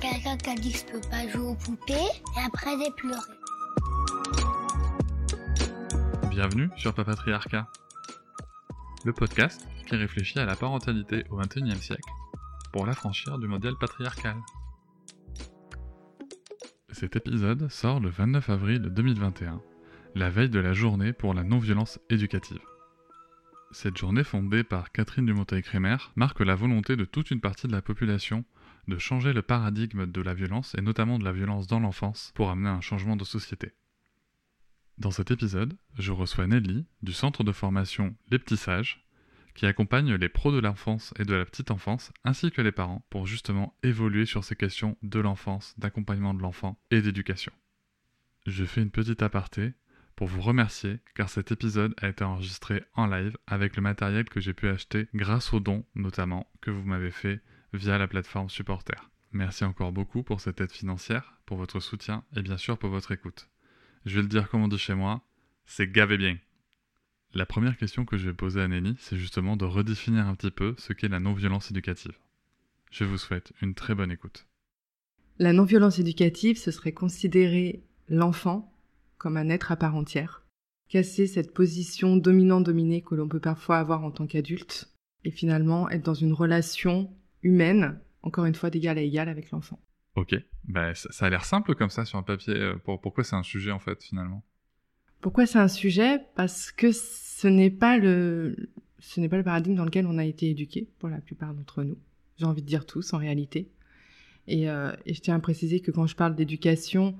Quelqu'un qui a dit que je peux pas jouer aux poupées et après j'ai pleuré. Bienvenue sur Papatriarcat, le podcast qui réfléchit à la parentalité au XXIe siècle pour l'affranchir du modèle patriarcal. Cet épisode sort le 29 avril 2021, la veille de la journée pour la non-violence éducative. Cette journée fondée par Catherine Dumonteil-Crémer marque la volonté de toute une partie de la population de changer le paradigme de la violence et notamment de la violence dans l'enfance pour amener un changement de société. Dans cet épisode, je reçois Nelly du centre de formation Les Petits Sages qui accompagne les pros de l'enfance et de la petite enfance ainsi que les parents pour justement évoluer sur ces questions de l'enfance, d'accompagnement de l'enfant et d'éducation. Je fais une petite aparté pour vous remercier car cet épisode a été enregistré en live avec le matériel que j'ai pu acheter grâce aux dons notamment que vous m'avez fait via la plateforme Supporter. Merci encore beaucoup pour cette aide financière, pour votre soutien et bien sûr pour votre écoute. Je vais le dire comme on dit chez moi, c'est gavé bien. La première question que je vais poser à Nelly, c'est justement de redéfinir un petit peu ce qu'est la non-violence éducative. Je vous souhaite une très bonne écoute. La non-violence éducative, ce serait considérer l'enfant comme un être à part entière. Casser cette position dominant-dominée que l'on peut parfois avoir en tant qu'adulte et finalement être dans une relation humaine, encore une fois d'égal à égal avec l'enfant. Ok, bah, ça, a l'air simple comme ça sur un papier. Euh, pourquoi c'est un sujet en fait finalement? Pourquoi c'est un sujet? Parce que ce n'est pas le ce n'est pas le paradigme dans lequel on a été éduqué pour la plupart d'entre nous. J'ai envie de dire tous en réalité. Et, euh, et, je tiens à préciser que quand je parle d'éducation,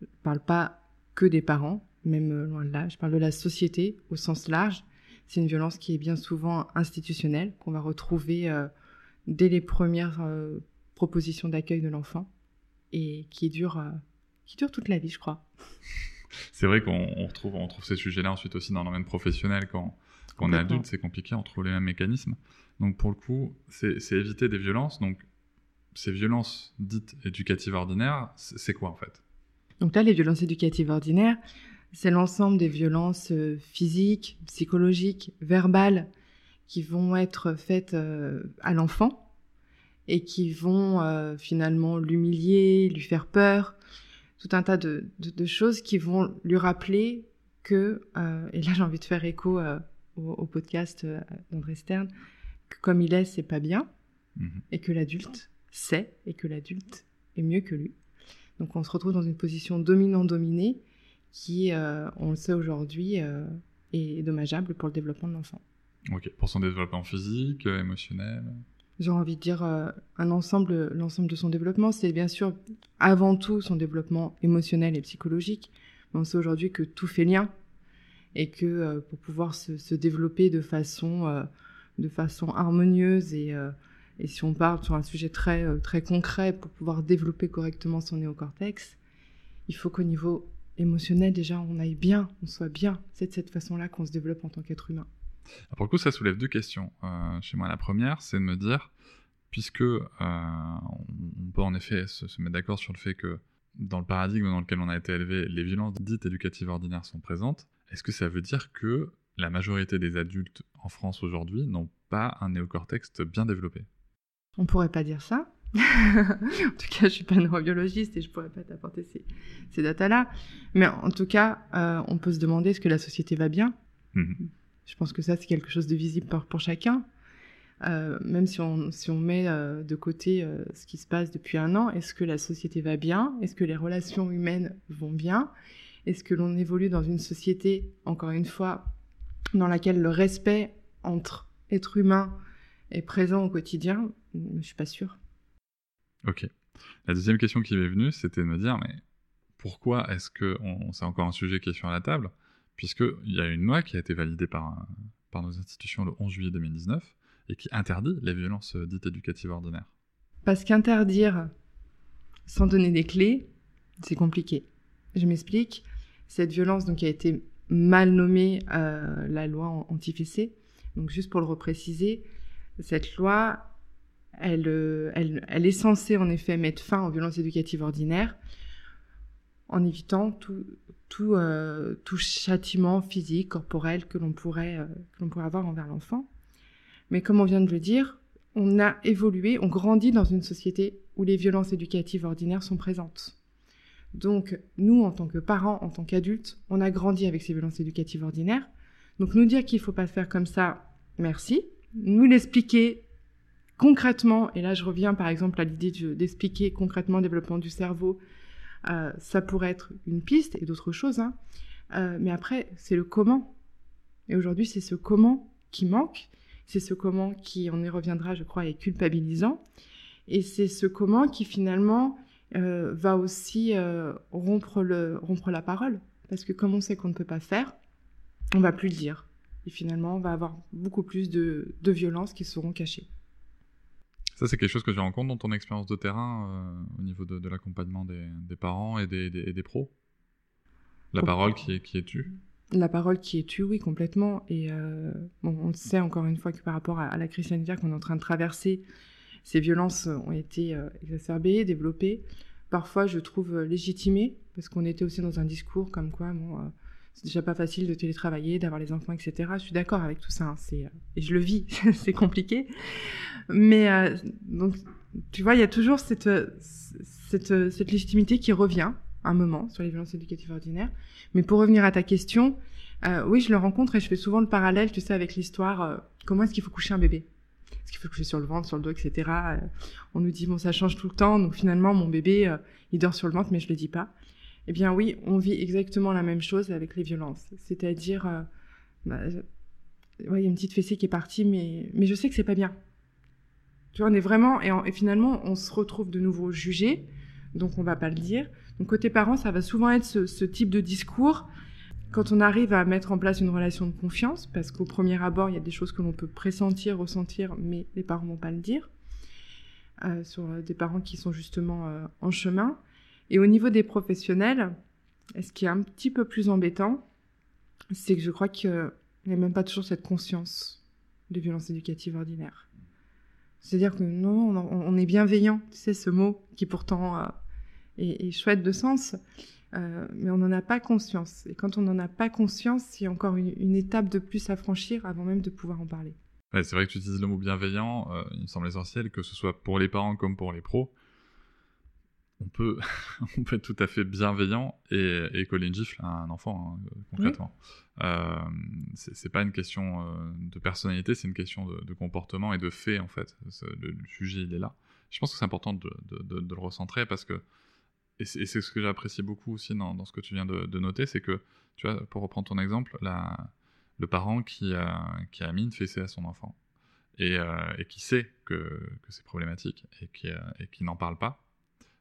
je ne parle pas que des parents, même euh, loin de là. Je parle de la société au sens large. C'est une violence qui est bien souvent institutionnelle, qu'on va retrouver euh, dès les premières euh, propositions d'accueil de l'enfant et qui dure, qui dure toute la vie, je crois. C'est vrai qu'on retrouve, on trouve ces sujets-là ensuite aussi dans le domaine professionnel. Quand, quand on est adulte, c'est compliqué, on trouve les mêmes mécanismes. Donc pour le coup, c'est éviter des violences. Donc ces violences dites éducatives ordinaires, c'est quoi en fait? Donc là, les violences éducatives ordinaires, c'est l'ensemble des violences euh, physiques, psychologiques, verbales qui vont être faites euh, à l'enfant et qui vont euh, finalement l'humilier, lui faire peur, tout un tas de, choses qui vont lui rappeler que, et là j'ai envie de faire écho au, podcast d'André Stern, que comme il est, c'est pas bien, mmh et que l'adulte sait, et que l'adulte est mieux que lui. Donc on se retrouve dans une position dominant-dominée qui, euh, on le sait aujourd'hui, euh, est dommageable pour le développement de l'enfant. Ok, pour son développement physique, euh, émotionnel J'ai envie de dire un ensemble, l'ensemble de son développement, c'est bien sûr avant tout son développement émotionnel et psychologique, mais on sait aujourd'hui que tout fait lien et que pour pouvoir se, développer de façon, de façon harmonieuse et et si on parle sur un sujet très, euh, très concret pour pouvoir développer correctement son néocortex, il faut qu'au niveau émotionnel, déjà, on aille bien, on soit bien. C'est de cette façon-là qu'on se développe en tant qu'être humain. Pour le coup, ça soulève deux questions euh, chez moi. La première, c'est de me dire, puisque euh, on peut en effet se, se mettre d'accord sur le fait que dans le paradigme dans lequel on a été élevé, les violences dites éducatives ordinaires sont présentes, est-ce que ça veut dire que la majorité des adultes en France aujourd'hui n'ont pas un néocortex bien développé? On pourrait pas dire ça. en tout cas, je suis pas neurobiologiste et je pourrais pas t'apporter ces, ces datas-là. Mais en tout cas, euh, on peut se demander est-ce que la société va bien? Mhm. Je pense que ça, c'est quelque chose de visible pour, chacun. Euh, même si on, si on met euh, de côté ce qui se passe depuis un an, est-ce que la société va bien? Est-ce que les relations humaines vont bien? Est-ce que l'on évolue dans une société, encore une fois, dans laquelle le respect entre êtres humains est présent au quotidien? Je suis pas sûre. Ok. La deuxième question qui m'est venue, c'était de me dire, mais pourquoi est-ce que c'est encore un sujet qui est sur la table, puisqu'il y a une loi qui a été validée par, par nos institutions le 11 juillet 2019 et qui interdit les violences dites éducatives ordinaires. Parce qu'interdire sans donner des clés, C'est compliqué. Je m'explique. Cette violence donc a été mal nommée euh, la loi anti-fessée. Donc juste pour le repréciser, cette loi, euh, elle, elle, est censée en effet mettre fin aux violences éducatives ordinaires en évitant tout, tout, euh, tout châtiment physique, corporel que l'on pourrait, euh, l'on pourrait avoir envers l'enfant. Mais comme on vient de le dire, on a évolué, on grandit dans une société où les violences éducatives ordinaires sont présentes. Donc, nous, en tant que parents, en tant qu'adultes, on a grandi avec ces violences éducatives ordinaires. Donc, nous dire qu'il ne faut pas faire comme ça, merci. Nous l'expliquer concrètement, et là je reviens par exemple à l'idée d'expliquer concrètement le développement du cerveau, euh, ça pourrait être une piste et d'autres choses. Hein. Euh, mais après, c'est le comment. Et aujourd'hui, c'est ce comment qui manque. C'est ce comment qui, on y reviendra, je crois, est culpabilisant. Et c'est ce comment qui finalement euh, va aussi rompre, la parole. Parce que comme on sait qu'on ne peut pas faire, on va plus le dire. Et finalement, on va avoir beaucoup plus de violences qui seront cachées. Ça, c'est quelque chose que tu rencontres dans ton expérience de terrain euh, au niveau de, de l'accompagnement des, des, parents et des, des, des pros? La parole qui est, qui est tue? La parole qui est tue, oui, complètement. Et euh, bon, on sait encore une fois que par rapport à, à la crise sanitaire qu'on est en train de traverser, ces violences ont été euh, exacerbées, développées, parfois je trouve légitimées, parce qu'on était aussi dans un discours comme quoi, bon, c'est déjà pas facile de télétravailler, d'avoir les enfants, etc. Je suis d'accord avec tout ça, hein, c'est, et je le vis, c'est compliqué. Mais euh, donc, tu vois, il y a toujours cette, cette, cette légitimité qui revient un moment sur les violences éducatives ordinaires. Mais pour revenir à ta question, euh, oui, je le rencontre et je fais souvent le parallèle, tu sais, avec l'histoire, euh, comment est-ce qu'il faut coucher un bébé? Est-ce qu'il faut coucher sur le ventre, sur le dos, etc. Euh, on nous dit, bon, ça change tout le temps, donc finalement, mon bébé, euh, il dort sur le ventre, mais je le dis pas. Eh bien oui, on vit exactement la même chose avec les violences. C'est-à-dire, euh, bah, il y a une petite fessée qui est partie, mais, je sais que c'est pas bien. Tu vois, on est vraiment, et, en, et, finalement, on se retrouve de nouveau jugé, donc on va pas le dire. Donc côté parents, ça va souvent être ce, type de discours quand on arrive à mettre en place une relation de confiance, parce qu'au premier abord, il y a des choses que l'on peut pressentir, ressentir, mais les parents vont pas le dire, euh, sur des parents qui sont justement euh, en chemin. Et au niveau des professionnels, ce qui est un petit peu plus embêtant, c'est que je crois qu'il n'y a même pas toujours cette conscience des violences éducatives ordinaires. C'est-à-dire que non, on, est bienveillant, tu sais, ce mot qui pourtant euh, est, chouette de sens, euh, mais on n'en a pas conscience. Et quand on n'en a pas conscience, a encore une, étape de plus à franchir avant même de pouvoir en parler. C'est vrai que tu utilises le mot bienveillant, euh, il me semble essentiel, que ce soit pour les parents comme pour les pros. On peut, on peut être tout à fait bienveillant et, et coller une gifle à un enfant, hein, concrètement. Oui. Euh, c'est pas une question euh, de personnalité, c'est une question de, de, comportement et de fait, en fait. Le, le, sujet, il est là. Je pense que c'est important de, de, de, le recentrer parce que, et c'est ce que j'apprécie beaucoup aussi dans, dans, ce que tu viens de, noter, c'est que, tu vois, pour reprendre ton exemple, la, le parent qui a, qui a mis une fessée à son enfant et, euh, et qui sait que, que c'est problématique et qui, euh, et qui n'en parle pas,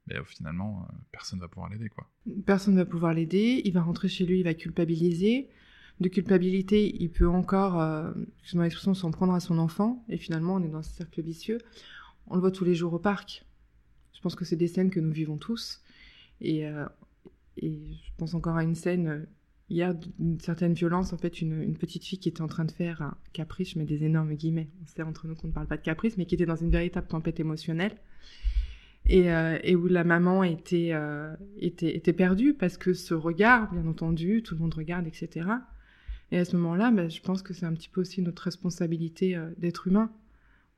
mais euh, finalement, personne ne va pouvoir l'aider. quoi. Personne ne va pouvoir l'aider, il va rentrer chez lui, il va culpabiliser. De culpabilité, il peut encore, euh, excuse-moi l'expression, s'en prendre à son enfant, et finalement, on est dans ce cercle vicieux. On le voit tous les jours au parc. Je pense que c'est des scènes que nous vivons tous. Et, euh, je pense encore à une scène hier d'une certaine violence, en fait, une, une, petite fille qui était en train de faire un caprice, mets des énormes guillemets, on sait entre nous qu'on ne parle pas de caprice, mais qui était dans une véritable tempête émotionnelle. Et, euh, et où la maman était, euh, était, était perdue parce que ce regard, bien entendu, tout le monde regarde, etc. Et à ce moment-là, bah, je pense que c'est un petit peu aussi notre responsabilité euh, d'être humain.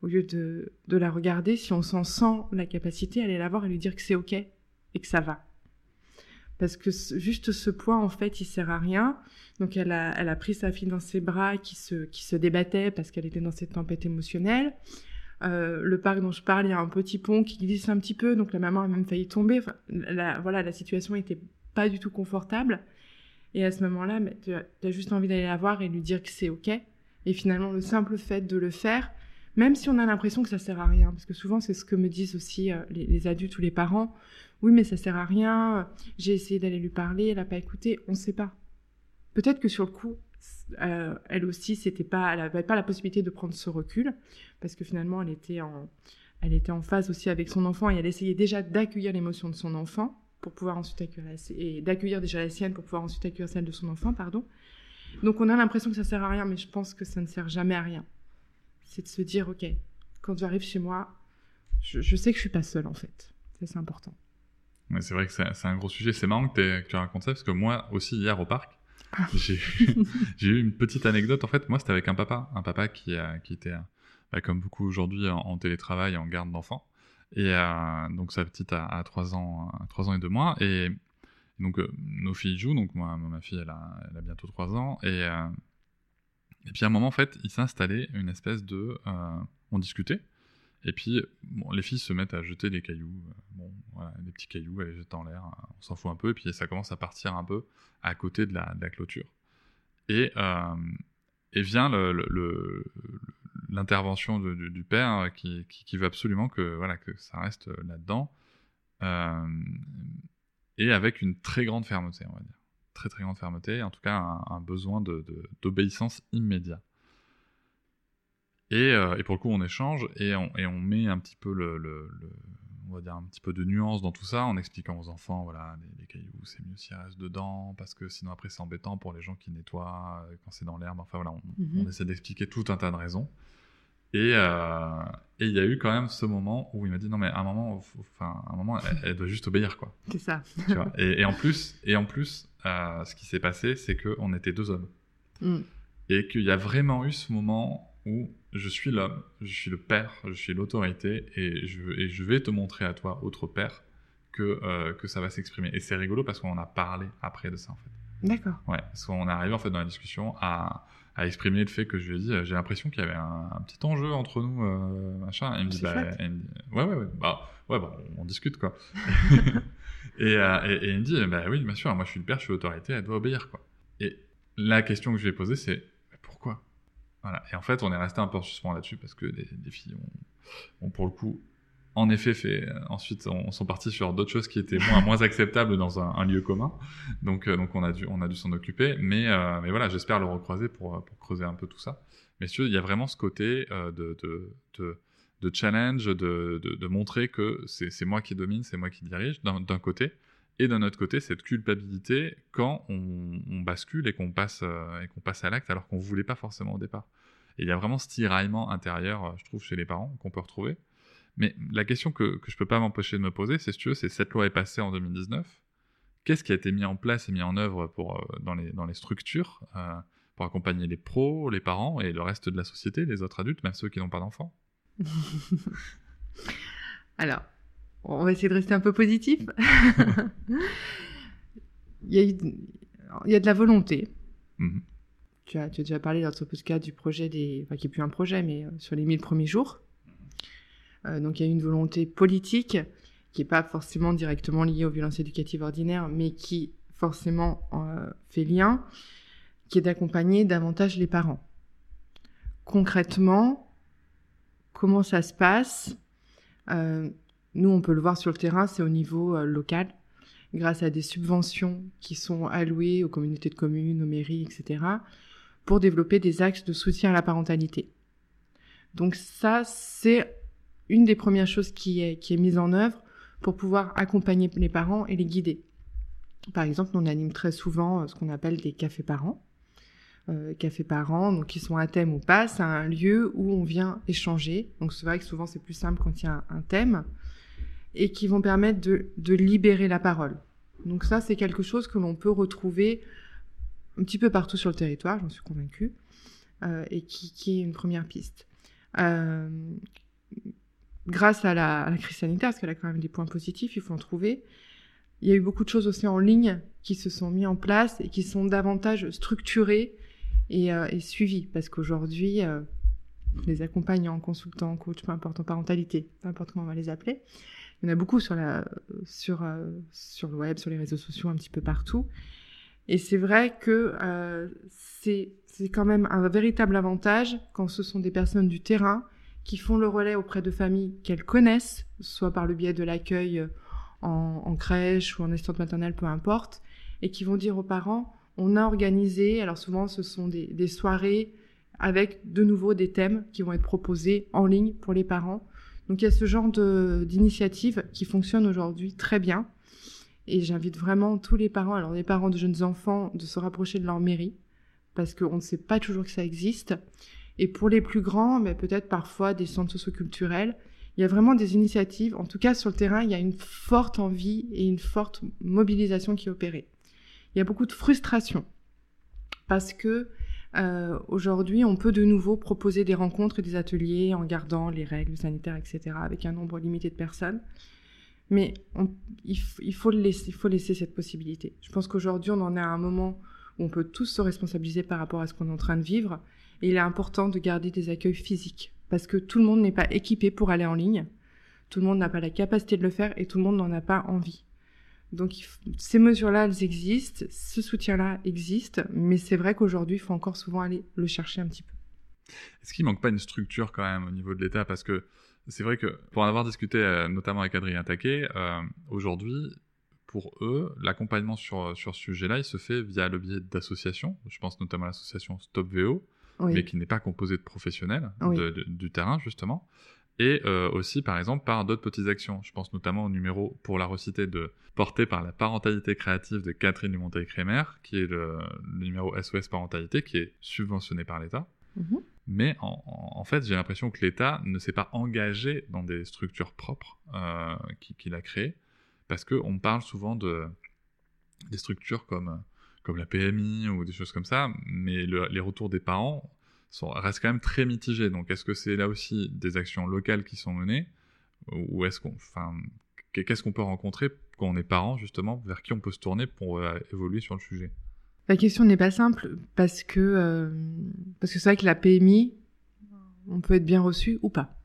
Au lieu de, de la regarder, si on s'en sent la capacité, aller la voir et lui dire que c'est OK et que ça va parce que juste ce point en fait il sert à rien donc elle a, elle a pris sa fille dans ses bras qui se, qui se débattait parce qu'elle était dans cette tempête émotionnelle euh, le parc dont je parle il y a un petit pont qui glisse un petit peu donc la maman a même failli tomber. La, voilà la situation était pas du tout confortable. Et à ce moment là tu as, juste envie d'aller la voir et lui dire que c'est ok. Et finalement le simple fait de le faire même si on a l'impression que ça sert à rien parce que souvent c'est ce que me disent aussi euh, les, les adultes ou les parents oui, mais ça sert à rien, j'ai essayé d'aller lui parler, elle n'a pas écouté, on ne sait pas. Peut-être que sur le coup, euh, elle aussi, c'était pas, elle n'avait pas la possibilité de prendre ce recul, parce que finalement, elle était en, elle était en phase aussi avec son enfant et elle essayait déjà d'accueillir l'émotion de son enfant, pour pouvoir ensuite accueillir la, et d'accueillir déjà la sienne pour pouvoir ensuite accueillir celle de son enfant, pardon. Donc on a l'impression que ça sert à rien, mais je pense que ça ne sert jamais à rien. C'est de se dire, ok, quand j'arrive chez moi, je, sais que je suis pas seule en fait. Ça c'est important. Mais c'est vrai que c'est un gros sujet. C'est marrant que, tu racontes ça parce que moi aussi hier au parc, j'ai eu une petite anecdote. En fait, moi c'était avec un papa, un papa qui, qui était bah, comme beaucoup aujourd'hui en, télétravail, en garde d'enfants. Et euh, donc sa petite a, 3 ans, 3 ans et 2 mois. Et donc euh, nos filles jouent. Donc moi, ma fille, elle a, a bientôt 3 ans. Et, euh, et puis à un moment, en fait, il s'est installé une espèce de... on discutait. Et puis, les filles se mettent à jeter des cailloux, voilà, des petits cailloux, elles les jettent en l'air, on s'en fout un peu, et puis ça commence à partir un peu à côté de la, clôture. Et, et vient l'intervention du, père hein, qui, veut absolument que, ça reste euh, là-dedans. Euh, et avec une très grande fermeté, on va dire. Très très grande fermeté, en tout cas un, besoin d'obéissance de, immédiat. Et, euh, et, pour le coup, on échange et on, et on met un petit peu le, le, on va dire un petit peu de nuance dans tout ça en expliquant aux enfants, voilà, les, cailloux, c'est mieux s'ils restent dedans parce que sinon après c'est embêtant pour les gens qui nettoient quand c'est dans l'herbe. Enfin voilà, on, mhm. on essaie d'expliquer tout un tas de raisons. Euh, et il y a eu quand même ce moment où il m'a dit non mais à un moment, enfin un moment, elle, doit juste obéir quoi. C'est ça. Tu vois et, en plus, et en plus, euh, ce qui s'est passé, c'est qu'on était deux hommes mm. et qu'il y a vraiment eu ce moment où je suis l'homme, je suis le père, je suis l'autorité et je, et je vais te montrer à toi, autre père, que euh, que ça va s'exprimer. Et c'est rigolo parce qu'on a parlé après de ça en fait. D'accord. Ouais, parce qu'on est arrivé en fait dans la discussion à à exprimer le fait que je lui ai dit, euh, j'ai l'impression qu'il y avait un, petit enjeu entre nous, euh, machin. Et il me dit, bah, ouais, ouais, ouais, bah, ouais, bah, on discute, quoi. Euh, et, et, il me dit, bah oui, bien sûr, moi je suis le père, je suis l'autorité, elle doit obéir, quoi. Et la question que je lui ai posée, c'est, Voilà. Et en fait, on est resté un peu en suspens là-dessus parce que les, filles ont, ont, pour le coup, en effet fait euh, ensuite on, sont partis sur d'autres choses qui étaient moins moins acceptables dans un, un lieu commun. Donc euh, donc on a dû on a dû s'en occuper. Mais euh, mais voilà j'espère le recroiser pour pour creuser un peu tout ça. Mais il y a vraiment ce côté de, de, de de challenge de montrer que c'est moi qui domine c'est moi qui dirige d'un côté et d'un autre côté cette culpabilité quand on, bascule et qu'on passe et qu'on passe à l'acte alors qu'on voulait pas forcément au départ. Et il y a vraiment ce tiraillement intérieur je trouve chez les parents qu'on peut retrouver. Mais la question que, je peux pas m'empêcher de me poser, c'est si tu veux, c'est cette loi est passée en 2019. Qu'est-ce qui a été mis en place et mis en œuvre pour, euh, dans, les, dans les structures euh, pour accompagner les pros, les parents et le reste de la société, les autres adultes, même ceux qui n'ont pas d'enfants? Alors, on va essayer de rester un peu positif. il, y a il y a de la volonté. Mhm. Tu, as, tu as déjà parlé dans ce podcast du projet des. Enfin, qui n'est plus un projet, mais euh, sur les 1000 premiers jours. Euh, donc il y a une volonté politique qui n'est pas forcément directement liée aux violences éducatives ordinaires, mais qui forcément euh, fait lien, qui est d'accompagner davantage les parents. Concrètement, comment ça se passe? Euh, Nous, on peut le voir sur le terrain, c'est au niveau local, grâce à des subventions qui sont allouées aux communautés de communes, aux mairies, etc., pour développer des axes de soutien à la parentalité. Donc ça, c'est une des premières choses qui est, mise en œuvre pour pouvoir accompagner les parents et les guider. Par exemple, on anime très souvent euh, ce qu'on appelle des cafés parents. Euh, cafés parents, donc qui sont un thème ou pas, c'est un lieu où on vient échanger. Donc c'est vrai que souvent c'est plus simple quand il y a un, thème et qui vont permettre de, libérer la parole. Donc ça, c'est quelque chose que l'on peut retrouver un petit peu partout sur le territoire, j'en suis convaincue, euh, et qui, est une première piste. Euh, grâce à la, crise sanitaire, parce qu'elle a quand même des points positifs, il faut en trouver. Il y a eu beaucoup de choses aussi en ligne qui se sont mis en place et qui sont davantage structurées et, euh, suivies, parce qu'aujourd'hui, les accompagnants, consultants, coachs, peu importe en parentalité, peu importe comment on va les appeler, il y en a beaucoup sur, la, sur, euh, sur le web, sur les réseaux sociaux, un petit peu partout. Et c'est vrai que c'est quand même un véritable avantage quand ce sont des personnes du terrain qui font le relais auprès de familles qu'elles connaissent, soit par le biais de l'accueil euh, en, crèche ou en assistante maternelle, peu importe, et qui vont dire aux parents, on a organisé, alors souvent ce sont des, soirées avec de nouveau des thèmes qui vont être proposés en ligne pour les parents. Donc il y a ce genre d'initiative qui fonctionne aujourd'hui très bien Et j'invite vraiment tous les parents, alors les parents de jeunes enfants, de se rapprocher de leur mairie, parce qu'on ne sait pas toujours que ça existe. Et pour les plus grands, mais peut-être parfois des centres socioculturels, il y a vraiment des initiatives. En tout cas, sur le terrain, il y a une forte envie et une forte mobilisation qui est opérée. Il y a beaucoup de frustration parce que euh, aujourd'hui, on peut de nouveau proposer des rencontres et des ateliers en gardant les règles sanitaires, etc., avec un nombre limité de personnes. Mais il, faut laisser, il faut laisser cette possibilité. Je pense qu'aujourd'hui, on en est à un moment où on peut tous se responsabiliser par rapport à ce qu'on est en train de vivre. Et il est important de garder des accueils physiques parce que tout le monde n'est pas équipé pour aller en ligne. Tout le monde n'a pas la capacité de le faire et tout le monde n'en a pas envie. Donc ces mesures-là, elles existent, ce soutien-là existe, mais c'est vrai qu'aujourd'hui, il faut encore souvent aller le chercher un petit peu. Est-ce qu'il manque pas une structure quand même au niveau de l'État? Parce que c'est vrai que pour en avoir discuté euh, notamment avec Adrien Taquet, euh, aujourd'hui, pour eux, l'accompagnement sur, sur ce sujet-là, il se fait via le biais d'associations. Je pense notamment à l'association Stop VO, mais qui n'est pas composée de professionnels du terrain, justement et euh, aussi par exemple par d'autres petites actions. Je pense notamment au numéro, pour la reciter, de porté par la parentalité créative de Catherine Dumontet-Crémer, qui est le, numéro SOS parentalité, qui est subventionné par l'État. Mhm. Mais en, fait, j'ai l'impression que l'État ne s'est pas engagé dans des structures propres euh, qu'il a créées, parce qu'on parle souvent de des structures comme, comme la PMI ou des choses comme ça, mais les retours des parents sont, restent quand même très mitigés. Donc, est-ce que c'est là aussi des actions locales qui sont menées? Ou est-ce qu'on, enfin, qu'est-ce qu'on peut rencontrer quand on est parent justement, vers qui on peut se tourner pour euh, évoluer sur le sujet? La question n'est pas simple parce que euh, c'est vrai que la PMI, on peut être bien reçu ou pas.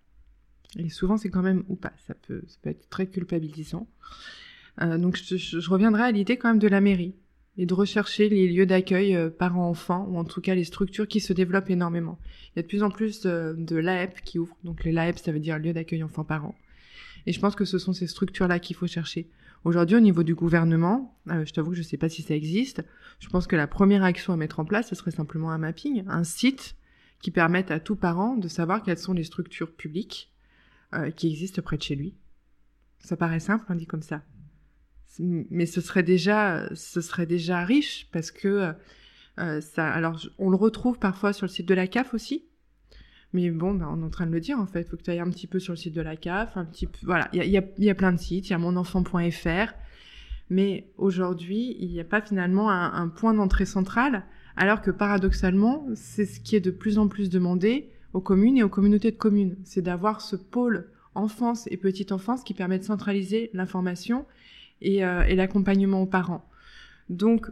Et souvent, c'est quand même ou pas. Ça peut, ça peut être très culpabilisant. Euh, donc, je reviendrai à l'idée quand même de la mairie et de rechercher les lieux d'accueil euh, parents-enfants, ou en tout cas les structures qui se développent énormément. Il y a de plus en plus de, l'AEP qui ouvre, donc les l'AEP ça veut dire lieu d'accueil enfants-parents. Et je pense que ce sont ces structures-là qu'il faut chercher. Aujourd'hui, au niveau du gouvernement, euh, je t'avoue que je ne sais pas si ça existe, je pense que la première action à mettre en place, ce serait simplement un mapping, un site qui permette à tout parent de savoir quelles sont les structures publiques euh, qui existent près de chez lui. Ça paraît simple, on dit comme ça mais ce serait déjà, ce serait déjà riche parce que euh, ça. Alors, on le retrouve parfois sur le site de la CAF aussi. Mais bon, ben, on est en train de le dire en fait. Il faut que tu ailles un petit peu sur le site de la CAF, un petit peu. Voilà, il y a, y a, plein de sites. Il y a monenfant.fr. Mais aujourd'hui, il n'y a pas finalement un, un point d'entrée central, alors que paradoxalement, c'est ce qui est de plus en plus demandé aux communes et aux communautés de communes. C'est d'avoir ce pôle enfance et petite enfance qui permet de centraliser l'information euh, et, l'accompagnement aux parents. Donc,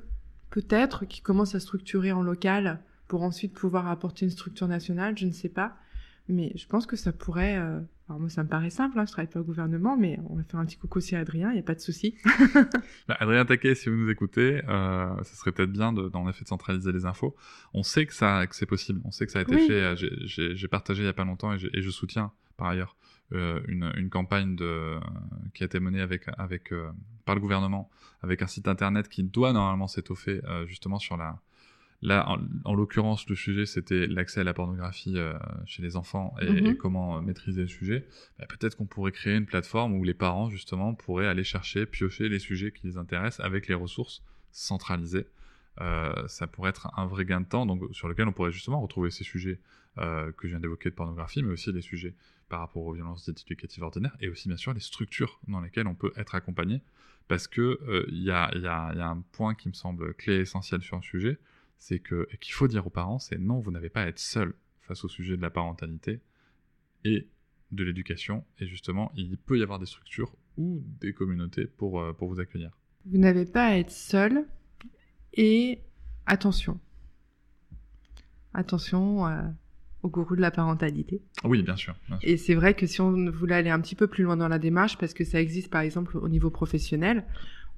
peut-être qu'ils commencent à structurer en local pour ensuite pouvoir apporter une structure nationale, je ne sais pas. Mais je pense que ça pourrait. Euh, alors moi, ça me paraît simple, hein, je travaille pas au gouvernement, mais on va faire un petit coucou aussi à Adrien, il n'y a pas de souci. bah, Adrien Taquet, si vous nous écoutez, euh, ça serait peut-être bien, de, dans effet, de centraliser les infos. On sait que, ça, que c'est possible, on sait que ça a été fait. J'ai partagé il n'y a pas longtemps et, et je soutiens, par ailleurs, euh, une, une, campagne de, qui a été menée avec, avec, euh, par le gouvernement, avec un site internet qui doit normalement s'étoffer euh, justement sur la... Là, en, l'occurrence, le sujet, c'était l'accès à la pornographie chez les enfants et, mhm. comment maîtriser le sujet. Bah, peut-être qu'on pourrait créer une plateforme où les parents, justement, pourraient aller chercher, piocher les sujets qui les intéressent avec les ressources centralisées. ça pourrait être un vrai gain de temps, donc sur lequel on pourrait justement retrouver ces sujets que je viens d'évoquer de pornographie, mais aussi les sujets par rapport aux violences éducatives ordinaires, et aussi bien sûr les structures dans lesquelles on peut être accompagné, parce que il euh, y, y, y, a, un point qui me semble clé essentiel sur un sujet, c'est que qu'il faut dire aux parents, c'est non, vous n'avez pas à être seul face au sujet de la parentalité et de l'éducation, et justement, il peut y avoir des structures ou des communautés pour, euh, pour vous accueillir. Vous n'avez pas à être seul, et attention. Attention, euh, au gourou de la parentalité. Oui, bien sûr, Et c'est vrai que si on voulait aller un petit peu plus loin dans la démarche, parce que ça existe par exemple au niveau professionnel,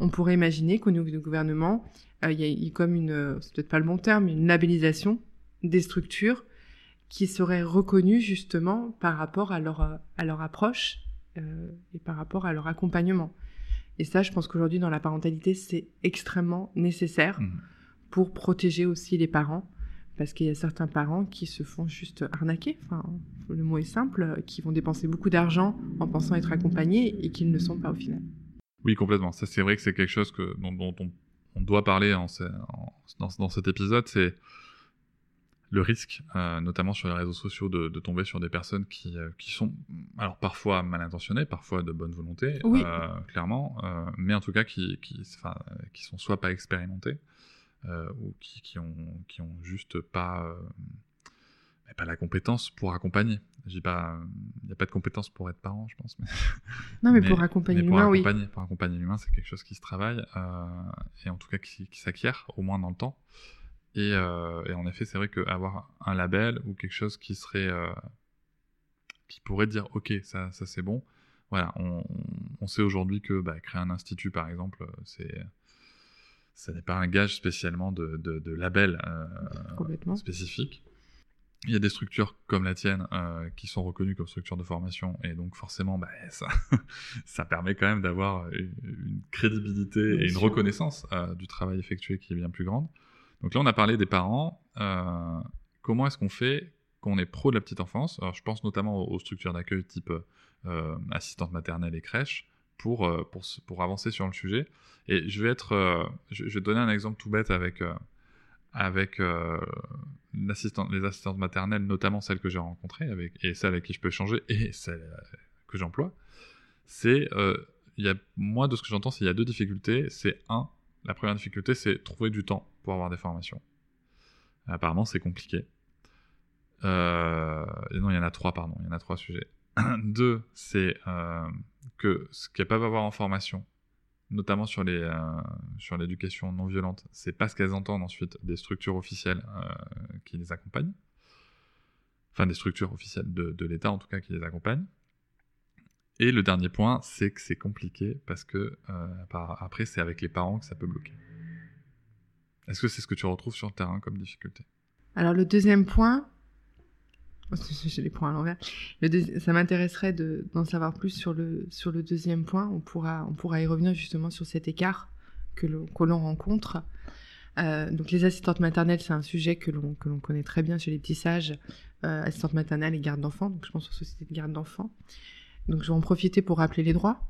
on pourrait imaginer qu'au niveau du gouvernement, euh, il y a comme une, c'est peut-être pas le bon terme, une labellisation des structures qui seraient reconnues justement par rapport à leur, à leur approche euh, et par rapport à leur accompagnement. Et ça, je pense qu'aujourd'hui, dans la parentalité, c'est extrêmement nécessaire mmh. pour protéger aussi les parents parce qu'il y a certains parents qui se font juste arnaquer, enfin, le mot est simple, qui vont dépenser beaucoup d'argent en pensant être accompagnés et qui ne le sont pas au final. Oui, complètement. Ça, c'est vrai que c'est quelque chose que, dont, dont on, on, doit parler en, en, dans, dans, cet épisode. C'est le risque, euh, notamment sur les réseaux sociaux, de, de tomber sur des personnes qui, euh, qui, sont, alors parfois mal intentionnées, parfois de bonne volonté, oui. euh, clairement, euh, mais en tout cas qui, qui, qui sont soit pas expérimentées, euh, ou qui, qui, ont, qui ont juste pas, pas la compétence pour accompagner. Il n'y a pas de compétence pour être parent, je pense. Mais... Non, mais, mais pour accompagner l'humain, oui. Pour accompagner l'humain, c'est quelque chose qui se travaille, et en tout cas qui, qui s'acquiert, au moins dans le temps. Et, euh, et, en effet, c'est vrai qu'avoir un label ou quelque chose qui serait, euh, qui pourrait dire, ok, ça, ça c'est bon. Voilà, on, on sait aujourd'hui que bah, créer un institut, par exemple, c'est, ça n'est pas un gage spécialement de, de, de label euh, spécifique. Il y a des structures comme la tienne euh, qui sont reconnues comme structures de formation et donc forcément bah, ça, ça permet quand même d'avoir une, une crédibilité bien et sûr. une reconnaissance euh, du travail effectué qui est bien plus grande. Donc là, on a parlé des parents. Euh, comment est-ce qu'on fait qu'on est pro de la petite enfance? Alors, je pense notamment aux, structures d'accueil type assistante maternelle et crèche pour, euh, pour, avancer sur le sujet. Et je vais être, euh, je, vais donner un exemple tout bête avec euh, avec les assistantes maternelles, notamment celles que j'ai rencontrées et celles avec qui je peux échanger et celles que j'emploie. C'est il moi de ce que j'entends, il y a deux difficultés. C'est un, la première difficulté, c'est trouver du temps pour avoir des formations. Apparemment, c'est compliqué. Euh, non, il y en a trois, pardon. Il y en a trois sujets. Deux, c'est que ce qu'elles peuvent avoir en formation, notamment sur les euh, sur l'éducation non violente, c'est pas ce qu'elles entendent ensuite des structures officielles euh, qui les accompagnent. Enfin, des structures officielles de, de l'État, en tout cas, qui les accompagnent. Et le dernier point, c'est que c'est compliqué parce que euh, après, c'est avec les parents que ça peut bloquer. Est-ce que c'est ce que tu retrouves sur le terrain comme difficulté? Alors le deuxième point, j'ai les points à l'envers. Ça m'intéresserait d'en de, savoir plus sur le, sur le deuxième point. On pourra, on pourra y revenir justement sur cet écart que l'on rencontre. Euh, donc les assistantes maternelles, c'est un sujet que l'on connaît très bien chez les petits sages, euh, assistantes maternelles et garde d'enfants. Donc je pense aux sociétés de garde d'enfants. Donc je vais en profiter pour rappeler les droits.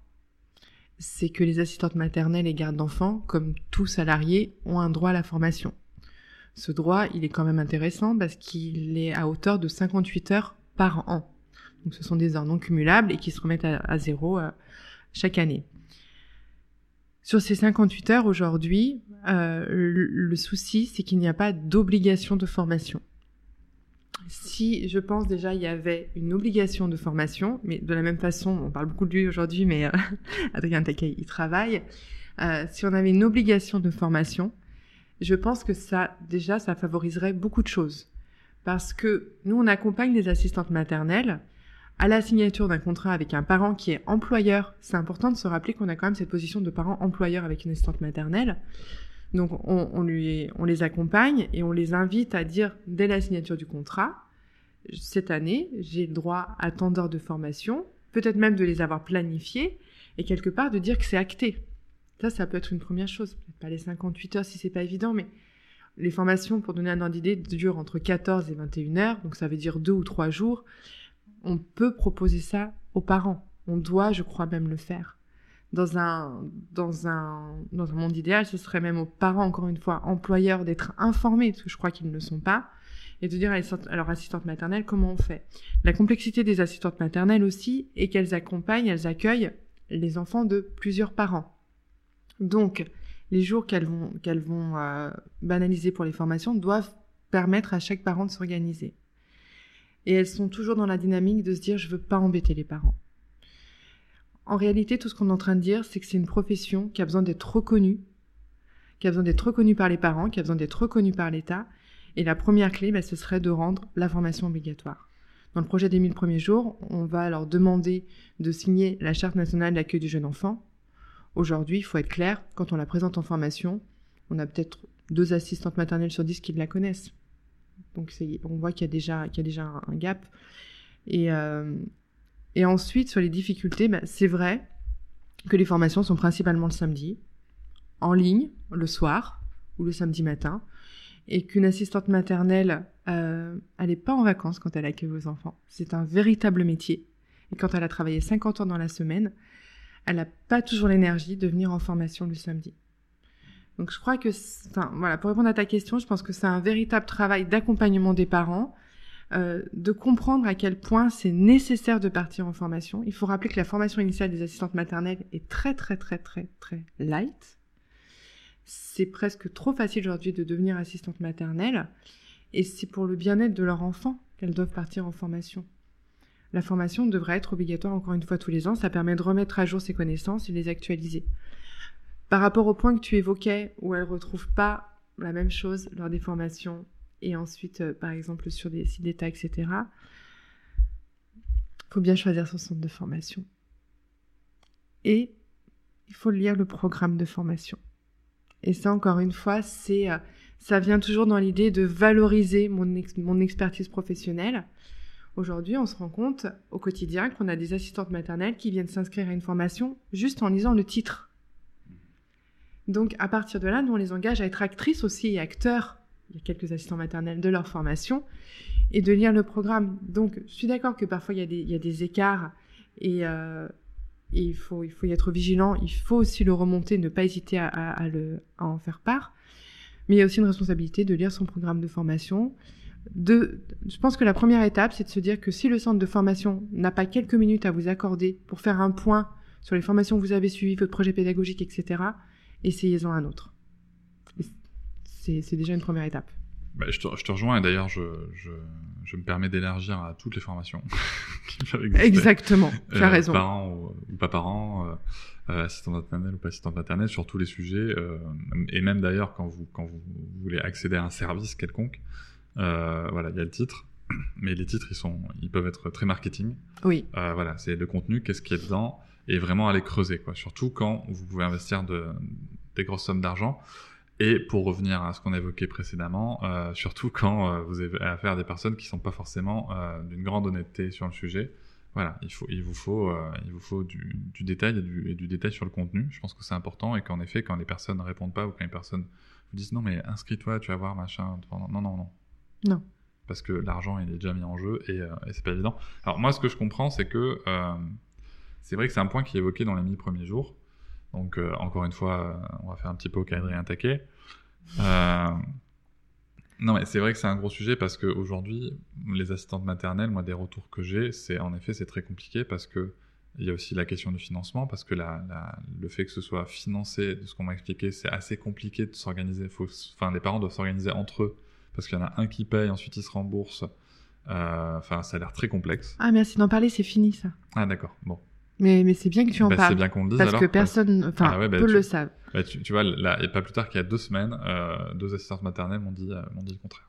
C'est que les assistantes maternelles et gardes d'enfants, comme tout salarié, ont un droit à la formation. Ce droit, il est quand même intéressant parce qu'il est à hauteur de 58 heures par an. Donc ce sont des heures non cumulables et qui se remettent à, zéro euh, chaque année. Sur ces 58 heures aujourd'hui, euh, le, souci, c'est qu'il n'y a pas d'obligation de formation si je pense déjà il y avait une obligation de formation, mais de la même façon, on parle beaucoup de lui aujourd'hui, mais euh, Adrien Takei il travaille. Si on avait une obligation de formation, je pense que ça, déjà, ça favoriserait beaucoup de choses. Parce que nous, on accompagne les assistantes maternelles à la signature d'un contrat avec un parent qui est employeur. C'est important de se rappeler qu'on a quand même cette position de parent employeur avec une assistante maternelle. Donc on, lui, on les accompagne et on les invite à dire dès la signature du contrat, cette année, j'ai le droit à tant d'heures de formation, peut-être même de les avoir planifiées et quelque part de dire que c'est acté. Ça, ça peut être une première chose. Peut-être pas les 58 heures si c'est pas évident, mais les formations, pour donner un ordre d'idée, durent entre 14 et 21 heures, donc ça veut dire deux ou trois jours. On peut proposer ça aux parents. On doit, je crois, même le faire dans un, dans un, dans un monde idéal, ce serait même aux parents, encore une fois, employeurs, d'être informés, parce que je crois qu'ils ne le sont pas, et de dire à leur assistante maternelle comment on fait. La complexité des assistantes maternelles aussi est qu'elles accompagnent, elles accueillent les enfants de plusieurs parents. Donc, les jours qu'elles vont, euh, banaliser pour les formations doivent permettre à chaque parent de s'organiser. Et elles sont toujours dans la dynamique de se dire je veux pas embêter les parents. En réalité, tout ce qu'on est en train de dire, c'est que c'est une profession qui a besoin d'être reconnue, qui a besoin d'être reconnue par les parents, qui a besoin d'être reconnue par l'État. Et la première clé, bah, ce serait de rendre la formation obligatoire. Dans le projet des 1000 premiers jours, on va leur demander de signer la charte nationale d'accueil du jeune enfant. Aujourd'hui, il faut être clair, quand on la présente en formation, on a peut-être deux assistantes maternelles sur dix qui la connaissent. Donc on voit qu'il y a déjà, un, gap. Et, euh, et ensuite, sur les difficultés, bah, c'est vrai que les formations sont principalement le samedi, en ligne, le soir ou le samedi matin, et qu'une assistante maternelle, euh, elle n'est pas en vacances quand elle accueille vos enfants. C'est un véritable métier. Et quand elle a travaillé 50 ans dans la semaine, elle n'a pas toujours l'énergie de venir en formation le samedi. Donc je crois que, enfin, voilà, pour répondre à ta question, je pense que c'est un véritable travail d'accompagnement des parents, euh, de comprendre à quel point c'est nécessaire de partir en formation. Il faut rappeler que la formation initiale des assistantes maternelles est très très très très très light. C'est presque trop facile aujourd'hui de devenir assistante maternelle, et c'est pour le bien-être de leur enfant qu'elles doivent partir en formation. La formation devrait être obligatoire encore une fois tous les ans. Ça permet de remettre à jour ses connaissances et les actualiser. Par rapport au point que tu évoquais, où elles ne retrouvent pas la même chose lors des formations et ensuite, euh, par exemple, sur des sites d'État, etc., il faut bien choisir son centre de formation. Et il faut lire le programme de formation. Et ça, encore une fois, c'est, euh, ça vient toujours dans l'idée de valoriser mon expertise professionnelle Aujourd'hui, on se rend compte au quotidien qu'on a des assistantes maternelles qui viennent s'inscrire à une formation juste en lisant le titre. Donc, à partir de là, nous, on les engage à être actrices aussi et acteurs, il y a quelques assistants maternels de leur formation, et de lire le programme. Donc, je suis d'accord que parfois, il y, a des, écarts et, euh, il, faut, il faut y être vigilant. Il faut aussi le remonter, ne pas hésiter à, en faire part. Mais il y a aussi une responsabilité de lire son programme de formation, je pense que la première étape, c'est de se dire que si le centre de formation n'a pas quelques minutes à vous accorder pour faire un point sur les formations que vous avez suivies, votre projet pédagogique, etc., essayez-en un autre. C'est déjà une première étape. Bah, je, te, rejoins et d'ailleurs, je, me permets d'élargir à toutes les formations qui peuvent exister. Exactement, tu as euh, raison. Parents ou, pas parents, euh, euh, assistant maternelle ou pas assistant maternelle, sur tous les sujets. et même d'ailleurs, quand vous, quand vous voulez accéder à un service quelconque, euh, voilà, il y a le titre, mais les titres, ils, sont, ils peuvent être très marketing. Oui. Euh, voilà, c'est le contenu, qu'est-ce qu'il y a dedans, et vraiment aller creuser, quoi. Surtout quand vous pouvez investir de, des grosses sommes d'argent. Et pour revenir à ce qu'on a évoqué précédemment, euh, surtout quand vous avez affaire à des personnes qui sont pas forcément d'une grande honnêteté sur le sujet. Voilà, il, faut, il vous faut, il vous faut du, du détail et du, et du, détail sur le contenu. Je pense que c'est important et qu'en effet, quand les personnes ne répondent pas ou quand les personnes vous disent non mais inscris-toi, tu vas voir machin, non non non, non. Parce que l'argent, il est déjà mis en jeu et, euh, et c'est pas évident. Alors, moi, ce que je comprends, c'est que euh, c'est vrai que c'est un point qui est évoqué dans les mille premiers jours. Donc, euh, encore une fois, on va faire un petit peu au cadre et un taquet. non, mais c'est vrai que c'est un gros sujet parce qu'aujourd'hui, les assistantes maternelles, moi, des retours que j'ai, c'est en effet, c'est très compliqué parce que il y a aussi la question du financement, parce que le fait que ce soit financé, de ce qu'on m'a expliqué, c'est assez compliqué de s'organiser. Enfin, les parents doivent s'organiser entre eux parce qu'il y en a un qui paye, ensuite il se rembourse. Euh, enfin, ça a l'air très complexe. Ah, merci d'en parler, c'est fini ça. Ah, d'accord, bon. Mais, mais c'est bien que tu en bah, parles. C'est bien qu'on le dise Parce que personne, enfin, ah peu le savent. Bah, tu, tu, vois, là, et pas plus tard qu'il y a deux semaines, euh, deux assistantes maternelles m'ont dit, euh, m'ont dit le contraire.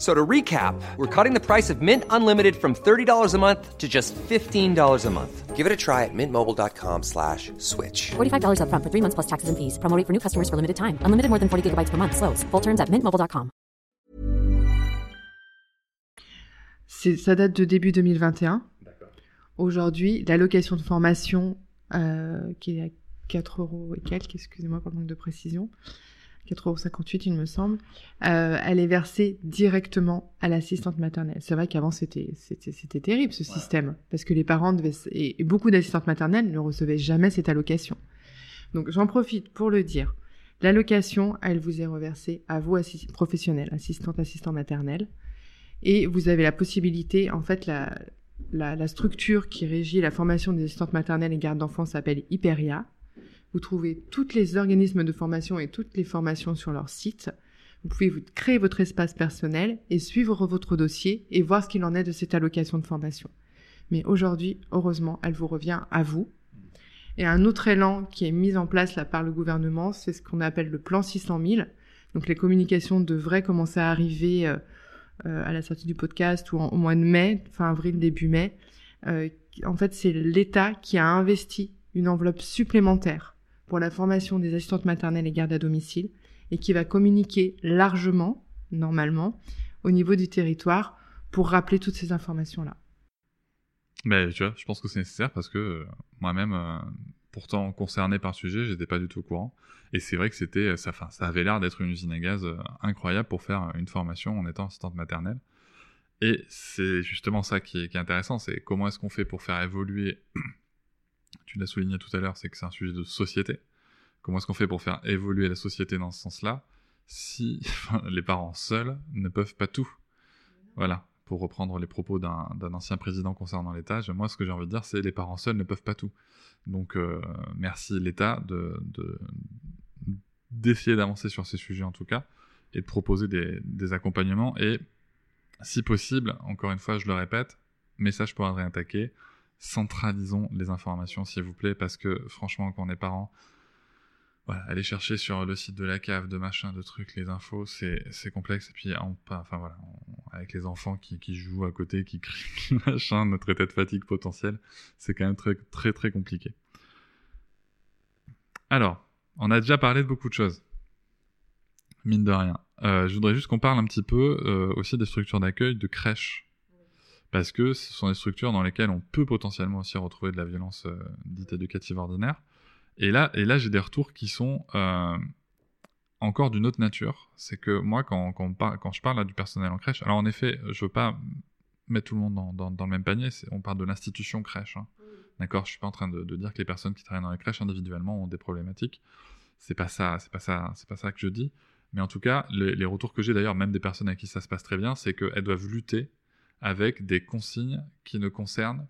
So to recap, we're cutting the price of Mint Unlimited from $30 a month to just $15 a month. Give it a try at mintmobile.com slash switch. $45 up front for three months plus taxes and fees. Promoting for new customers for limited time. Unlimited more than 40 gigabytes per month. Slows. Full terms at mintmobile.com. Ça date de début 2021. Aujourd'hui, l'allocation de formation, euh, qui est à 4 euros et quelques, excusez-moi pour le manque de précision, 4,58€, il me semble, euh, elle est versée directement à l'assistante maternelle. C'est vrai qu'avant, c'était, c'était, terrible ce système, parce que les parents devaient, et, beaucoup d'assistantes maternelles ne recevaient jamais cette allocation. Donc, j'en profite pour le dire. L'allocation, elle vous est reversée à vous, professionnels, assistante, assistant maternel. Et vous avez la possibilité, en fait, la, la, la structure qui régit la formation des assistantes maternelles et gardes d'enfants s'appelle Hyperia. Vous trouvez tous les organismes de formation et toutes les formations sur leur site. Vous pouvez vous créer votre espace personnel et suivre votre dossier et voir ce qu'il en est de cette allocation de formation. Mais aujourd'hui, heureusement, elle vous revient à vous. Et un autre élan qui est mis en place par le gouvernement, c'est ce qu'on appelle le plan 600 000. Donc les communications devraient commencer à arriver euh, euh, à la sortie du podcast ou au mois de mai, fin avril, début mai. Euh, en fait, c'est l'État qui a investi une enveloppe supplémentaire pour la formation des assistantes maternelles et gardes à domicile et qui va communiquer largement, normalement, au niveau du territoire pour rappeler toutes ces informations-là. Mais tu vois, je pense que c'est nécessaire parce que euh, moi-même, euh, pourtant concerné par le sujet, j'étais pas du tout au courant. Et c'est vrai que c'était, ça, enfin, ça avait l'air d'être une usine à gaz euh, incroyable pour faire une formation en étant assistante maternelle. Et c'est justement ça qui est, qui est intéressant, c'est comment est-ce qu'on fait pour faire évoluer. Tu l'as souligné tout à l'heure, c'est que c'est un sujet de société. Comment est-ce qu'on fait pour faire évoluer la société dans ce sens-là si les parents seuls ne peuvent pas tout? Voilà pour reprendre les propos d'un ancien président concernant l'État, moi ce que j'ai envie de dire c'est les parents seuls ne peuvent pas tout. Donc euh, merci l'État d'essayer de, d'avancer sur ces sujets en tout cas et de proposer des, accompagnements et si possible, encore une fois je le répète, message pour Adrien Taquet, centralisons les informations s'il vous plaît parce que franchement quand on est parent, voilà, aller chercher sur le site de la cave, de machin, de trucs, les infos, c'est, complexe. Et puis, on, enfin voilà, avec les enfants qui, qui, jouent à côté, qui crient, machin, notre état de fatigue potentiel, c'est quand même très, très, très compliqué. Alors, on a déjà parlé de beaucoup de choses. Mine de rien. Euh, je voudrais juste qu'on parle un petit peu euh, aussi des structures d'accueil de crèches. Parce que ce sont des structures dans lesquelles on peut potentiellement aussi retrouver de la violence euh, dite éducative ordinaire. Et là, et là j'ai des retours qui sont euh, encore d'une autre nature. C'est que moi, quand, quand, quand je parle du personnel en crèche, alors en effet, je veux pas mettre tout le monde dans, dans, dans le même panier, on parle de l'institution crèche. Hein. D'accord Je suis pas en train de, de, dire que les personnes qui travaillent dans les crèches individuellement ont des problématiques. C'est pas ça, c'est pas ça, c'est pas ça que je dis. Mais en tout cas, les, les retours que j'ai d'ailleurs, même des personnes à qui ça se passe très bien, c'est qu'elles doivent lutter avec des consignes qui ne concernent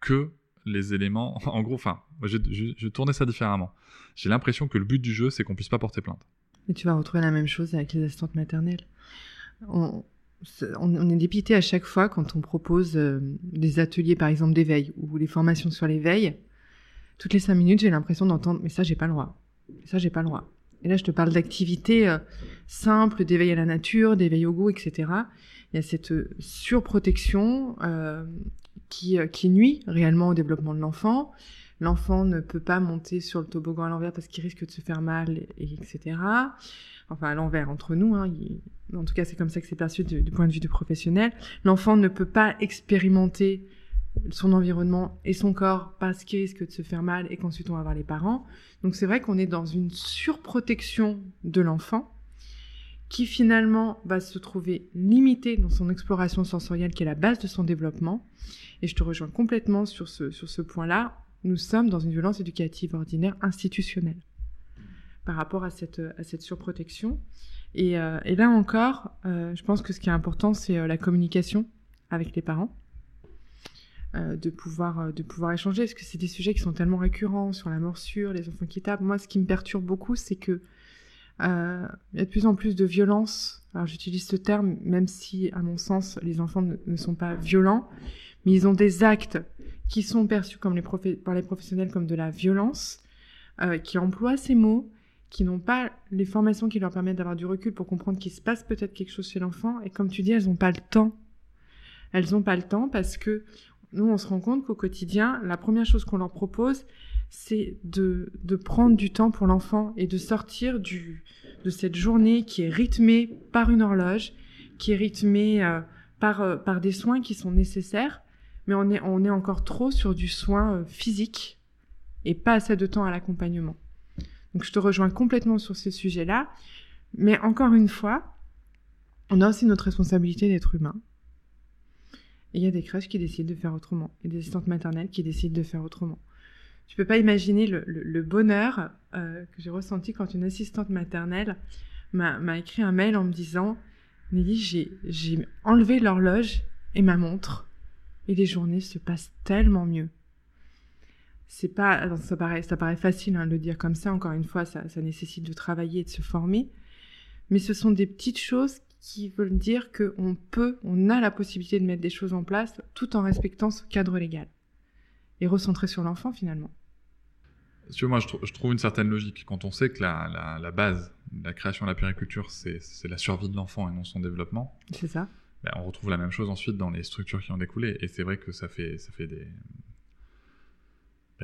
que les éléments. En gros, enfin, je, je, tournais ça différemment. J'ai l'impression que le but du jeu, c'est qu'on puisse pas porter plainte. Et tu vas retrouver la même chose avec les assistantes maternelles. On, on, est dépité à chaque fois quand on propose euh, des ateliers, par exemple, d'éveil ou des formations sur l'éveil. Toutes les cinq minutes, j'ai l'impression d'entendre Mais ça, j'ai pas le droit. Ça, j'ai pas le droit. Et là, je te parle d'activités euh, simples, d'éveil à la nature, d'éveil au goût, etc. Il y a cette surprotection euh, qui, euh, qui nuit réellement au développement de l'enfant. L'enfant ne peut pas monter sur le toboggan à l'envers parce qu'il risque de se faire mal, et, etc. Enfin, à l'envers entre nous. Hein, en tout cas, c'est comme ça que c'est perçu du, point de vue du professionnel. L'enfant ne peut pas expérimenter son environnement et son corps parce qu'il risque de se faire mal et qu'ensuite on va voir les parents. Donc c'est vrai qu'on est dans une surprotection de l'enfant qui finalement va se trouver limité dans son exploration sensorielle qui est la base de son développement. Et je te rejoins complètement sur ce, sur ce point-là. Nous sommes dans une violence éducative ordinaire institutionnelle par rapport à cette, à cette surprotection. Et, euh, et là encore, euh, je pense que ce qui est important, c'est euh, la communication avec les parents. De pouvoir de pouvoir échanger parce que c'est des sujets qui sont tellement récurrents sur la morsure les enfants qui tapent moi ce qui me perturbe beaucoup c'est que euh, il y a de plus en plus de violence. Alors j'utilise ce terme, même si, à mon sens, les enfants ne, sont pas violents, mais ils ont des actes qui sont perçus comme les par les professionnels comme de la violence, euh, qui emploient ces mots, qui n'ont pas les formations qui leur permettent d'avoir du recul pour comprendre qu'il se passe peut-être quelque chose chez l'enfant. Et comme tu dis, elles n'ont pas le temps. Elles n'ont pas le temps parce que nous, on se rend compte qu'au quotidien, la première chose qu'on leur propose, c'est de, prendre du temps pour l'enfant et de sortir de cette journée qui est rythmée par une horloge, qui est rythmée euh, par, euh, par des soins qui sont nécessaires, mais on est, encore trop sur du soin euh, physique et pas assez de temps à l'accompagnement. Donc je te rejoins complètement sur ces sujets-là, mais encore une fois, on a aussi notre responsabilité d'être humain. Et il y a des crèches qui décident de faire autrement, et des assistantes maternelles qui décident de faire autrement. Tu peux pas imaginer le, bonheur euh, que j'ai ressenti quand une assistante maternelle m'a écrit un mail en me disant Nelly, j'ai enlevé l'horloge et ma montre et les journées se passent tellement mieux. C'est pas, ça paraît, ça paraît facile hein, de le dire comme ça. Encore une fois, ça, ça nécessite de travailler et de se former, mais ce sont des petites choses qui veulent dire qu'on peut, on a la possibilité de mettre des choses en place tout en respectant ce cadre légal et recentrer sur l'enfant finalement. Tu vois, moi, je, trouve une certaine logique. Quand on sait que la, la, base de la création de la périculture, c'est la survie de l'enfant et non son développement. C'est ça. Ben, on retrouve la même chose ensuite dans les structures qui ont découlé. Et c'est vrai que ça fait, ça fait des,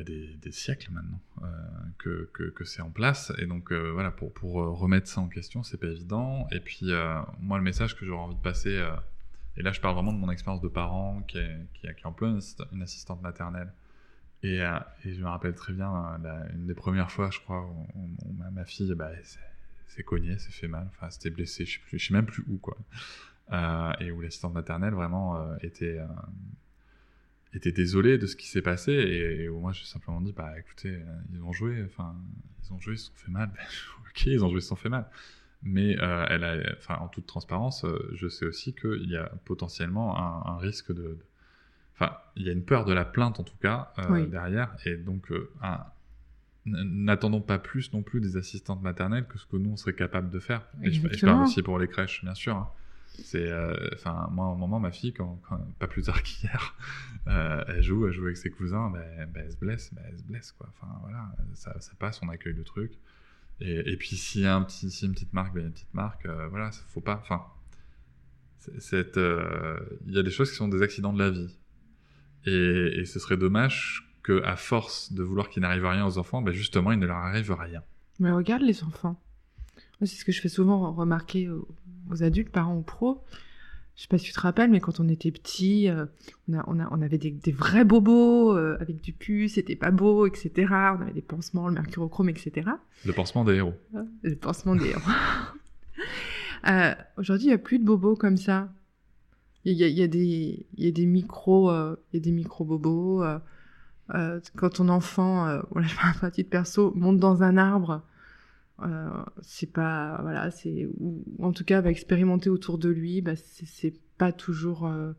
des, siècles maintenant euh, que, que, c'est en place. Et donc, euh, voilà, pour, pour remettre ça en question, c'est pas évident. Et puis, euh, moi, le message que j'aurais envie de passer Et là, je parle vraiment de mon expérience de parent qui, est, qui, qui emploie une, assist- une assistante maternelle. Et, euh, je me rappelle très bien, euh, une des premières fois, je crois, où, ma, fille bah, s'est- cognée, s'est fait mal, enfin, s'était blessée, je sais, même plus où, quoi. Euh, et où l'assistante maternelle vraiment euh, était, euh, était désolée de ce qui s'est passé. Et, et moi, j'ai simplement dit, bah écoutez, euh, ils ont joué, enfin, ils ont joué, ils se sont fait mal. ok, ils ont joué, ils se sont fait mal. Mais euh, elle a, enfin, en toute transparence, euh, je sais aussi qu'il y a potentiellement un, un risque de, de- Enfin, il y a une peur de la plainte en tout cas Oui. derrière, et donc n'attendons pas plus non plus des assistantes maternelles que ce que nous on serait capable de faire. Et je, parle aussi pour les crèches, bien sûr. hein. C'est, euh, enfin, moi, au moment, ma fille, quand, pas plus tard qu'hier, euh, elle joue, elle joue avec ses cousins, ben, elle se blesse, ben, elle se blesse, quoi. Enfin, voilà, ça, passe, on accueille le truc. Et, et puis, s'il y a un petit, a une petite marque, ben, une petite marque, euh, voilà, faut pas, enfin, il y a des choses qui sont des accidents de la vie. Et, et ce serait dommage que, à force de vouloir qu'il n'arrive rien aux enfants, justement, il ne leur arrive rien. Mais regarde les enfants. C'est ce que je fais souvent remarquer aux, adultes, parents ou pros. Je sais pas si tu te rappelles, mais quand on était petit, euh, on, a- on, a- on avait des, des vrais bobos euh, avec du pu, c'était pas beau, etc. On avait des pansements, le mercurochrome, etc. Le pansement des héros. Le pansement des héros. Euh, Aujourd'hui, il n'y a plus de bobos comme ça. Il y a, y a des, il y a des micros, euh, il y a des micro bobos. euh, euh, quand ton enfant, euh, voilà, je parle à titre perso, monte dans un arbre, euh, c'est pas, voilà, c'est, ou en tout cas va expérimenter autour de lui, bah, c'est pas toujours euh,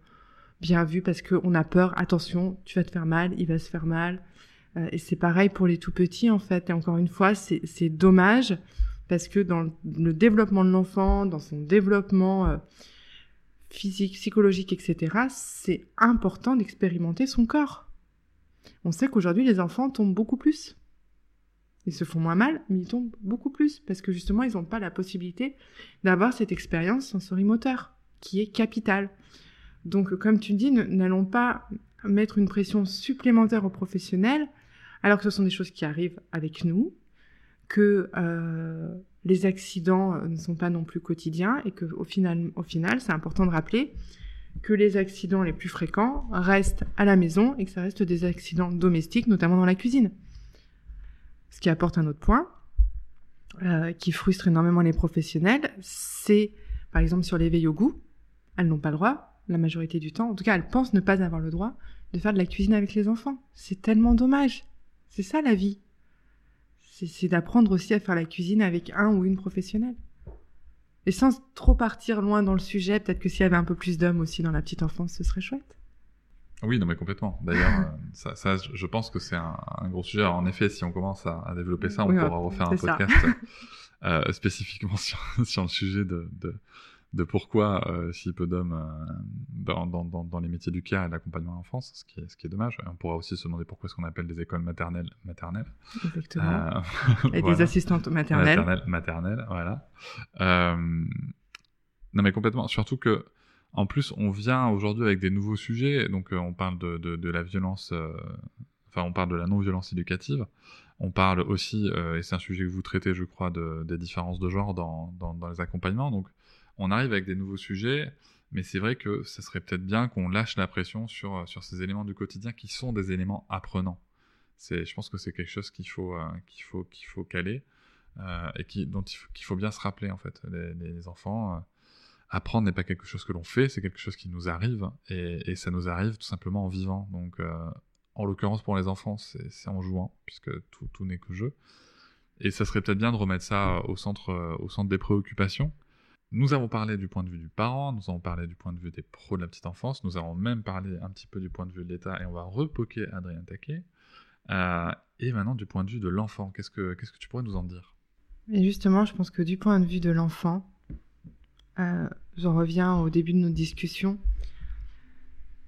bien vu parce qu'on a peur. Attention, tu vas te faire mal, il va se faire mal. Euh, et c'est pareil pour les tout petits en fait. Et encore une fois, c'est dommage parce que dans le- développement de l'enfant, dans son développement physique, psychologique, etc., c'est important d'expérimenter son corps. On sait qu'aujourd'hui, les enfants tombent beaucoup plus. Ils se font moins mal, mais ils tombent beaucoup plus parce que justement, ils n'ont pas la possibilité d'avoir cette expérience sensorimoteur qui est capitale. Donc, comme tu dis, n'allons pas mettre une pression supplémentaire aux professionnels alors que ce sont des choses qui arrivent avec nous, que euh, les accidents euh, ne sont pas non plus quotidiens et que au final, final, c'est important de rappeler que les accidents les plus fréquents restent à la maison et que ça reste des accidents domestiques, notamment dans la cuisine. Ce qui apporte un autre point euh, qui frustre énormément les professionnels, c'est par exemple sur l'éveil au goût, elles n'ont pas le droit, la majorité du temps, en tout cas elles pensent ne pas avoir le droit de faire de la cuisine avec les enfants. C'est tellement dommage. C'est ça la vie. C'est- d'apprendre aussi à faire la cuisine avec un ou une professionnelle. Et sans trop partir loin dans le sujet, peut-être que s'il y avait un peu plus d'hommes aussi dans la petite enfance, ce serait chouette. Oui, non, mais complètement. D'ailleurs, euh, ça, ça, je- pense que c'est un, un gros sujet. Alors, en effet, si on commence à, à développer ça, on Oui, pourra ouais, refaire un podcast euh, spécifiquement sur, sur le sujet de, de, de pourquoi euh, si peu d'hommes euh, dans, dans, dans, dans les métiers du care et de l'accompagnement à l'enfance, ce qui est, ce qui est dommage. Et on pourra aussi se demander pourquoi est-ce qu'on appelle des écoles maternelles maternelles. Exactement. Euh, Et des assistantes maternelles. Maternelle, maternelle, voilà. Euh, non, mais complètement. Surtout que, en plus, on vient aujourd'hui avec des nouveaux sujets. Donc, euh, on parle de, la violence, euh, enfin, on parle de la non-violence éducative. On parle aussi, euh, et c'est un sujet que vous traitez, je crois, de, des différences de genre dans, les accompagnements. Donc, on arrive avec des nouveaux sujets. Mais c'est vrai que ça serait peut-être bien qu'on lâche la pression sur, ces éléments du quotidien qui sont des éléments apprenants. Je pense que c'est quelque chose qu'il faut, qu'il faut, qu'il faut caler et dont il faut, qu'il faut bien se rappeler en fait. Les, enfants, apprendre n'est pas quelque chose que l'on fait, c'est quelque chose qui nous arrive et, ça nous arrive tout simplement en vivant. Donc, euh, en l'occurrence pour les enfants, c'est, en jouant puisque tout, n'est que jeu. Et ça serait peut-être bien de remettre ça au centre, au centre des préoccupations. Nous avons parlé du point de vue du parent, nous avons parlé du point de vue des pros de la petite enfance, nous avons même parlé un petit peu du point de vue de l'État et on va repoquer Adrien Taquet. Euh, et maintenant du point de vue de l'enfant, qu'est-ce que, qu'est-ce que tu pourrais nous en dire? Et justement, je pense que du point de vue de l'enfant, euh, j'en reviens au début de notre discussion,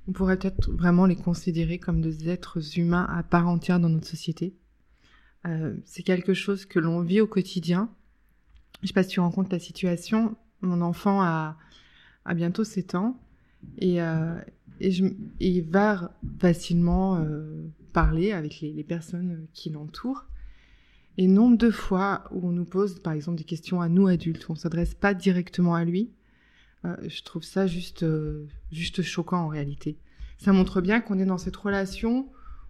on pourrait peut-être vraiment les considérer comme des êtres humains à part entière dans notre société. Euh, c'est quelque chose que l'on vit au quotidien. Je sais pas si tu rencontres la situation. Mon enfant a, bientôt 7 ans et, euh, il va facilement euh, parler avec les, personnes qui l'entourent. Et nombre de fois où on nous pose, par exemple, des questions à nous adultes, on ne s'adresse pas directement à lui, Euh, je trouve ça juste, euh, juste choquant en réalité. Ça montre bien qu'on est dans cette relation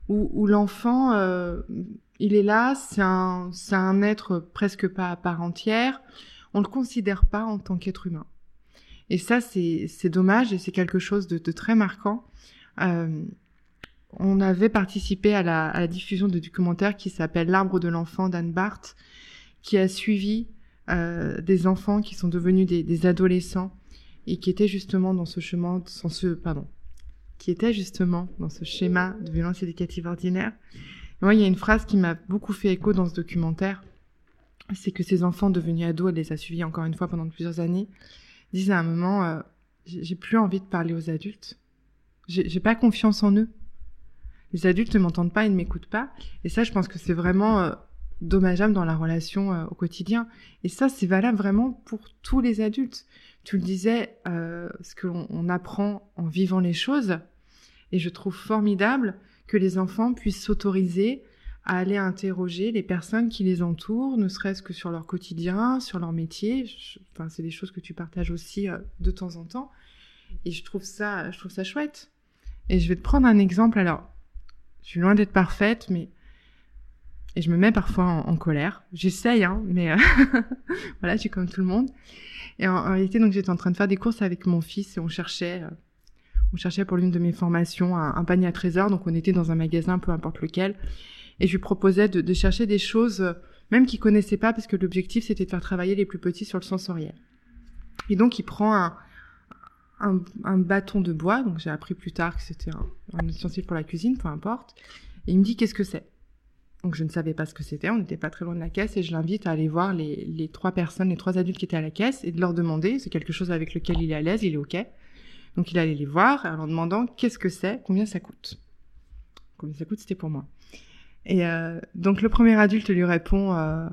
où, l'enfant, euh, il est là, c'est un, un être presque pas à part entière. On ne le considère pas en tant qu'être humain. Et ça, c'est, dommage et c'est quelque chose de, très marquant. On avait participé à la, diffusion de documentaire qui s'appelle L'arbre de l'enfant d'Anne Barth, qui a suivi des enfants qui sont devenus des, adolescents et qui étaient justement dans ce chemin, dans ce, pardon, qui étaient justement dans ce schéma de violence éducative ordinaire. Et moi, il y a une phrase qui m'a beaucoup fait écho dans ce documentaire, c'est que ces enfants devenus ados, elle les a suivis encore une fois pendant plusieurs années, disent à un moment, euh, j'ai plus envie de parler aux adultes, j'ai pas confiance en eux. Les adultes ne m'entendent pas, ils ne m'écoutent pas. Et ça, je pense que c'est vraiment euh, dommageable dans la relation euh, au quotidien. Et ça, c'est valable vraiment pour tous les adultes. Tu le disais, euh, ce que l'on on apprend en vivant les choses. Et je trouve formidable que les enfants puissent s'autoriser à aller interroger les personnes qui les entourent, ne serait-ce que sur leur quotidien, sur leur métier. Enfin, c'est des choses que tu partages aussi euh, de temps en temps. Et je trouve ça, je trouve ça chouette. Et je vais te prendre un exemple. Alors, je suis loin d'être parfaite, mais et je me mets parfois en, colère. J'essaye, hein, mais euh, voilà, je suis comme tout le monde. Et en, réalité, donc j'étais en train de faire des courses avec mon fils et on cherchait, euh, on cherchait pour l'une de mes formations un, panier à trésors. Donc on était dans un magasin, peu importe lequel, et je lui proposais de, de chercher des choses, euh, même qu'il connaissait pas, parce que l'objectif c'était de faire travailler les plus petits sur le sensoriel. Et donc il prend un, un, un, bâton de bois, donc j'ai appris plus tard que c'était un, un, ustensile pour la cuisine, peu importe. Et il me dit qu'est-ce que c'est? Donc je ne savais pas ce que c'était, on n'était pas très loin de la caisse et je l'invite à aller voir les, trois personnes, les trois adultes qui étaient à la caisse et de leur demander, c'est quelque chose avec lequel il est à l'aise, il est OK. Donc il allait les voir en leur demandant qu'est-ce que c'est, combien ça coûte? Combien ça coûte, c'était pour moi. Et euh, donc le premier adulte lui répond euh,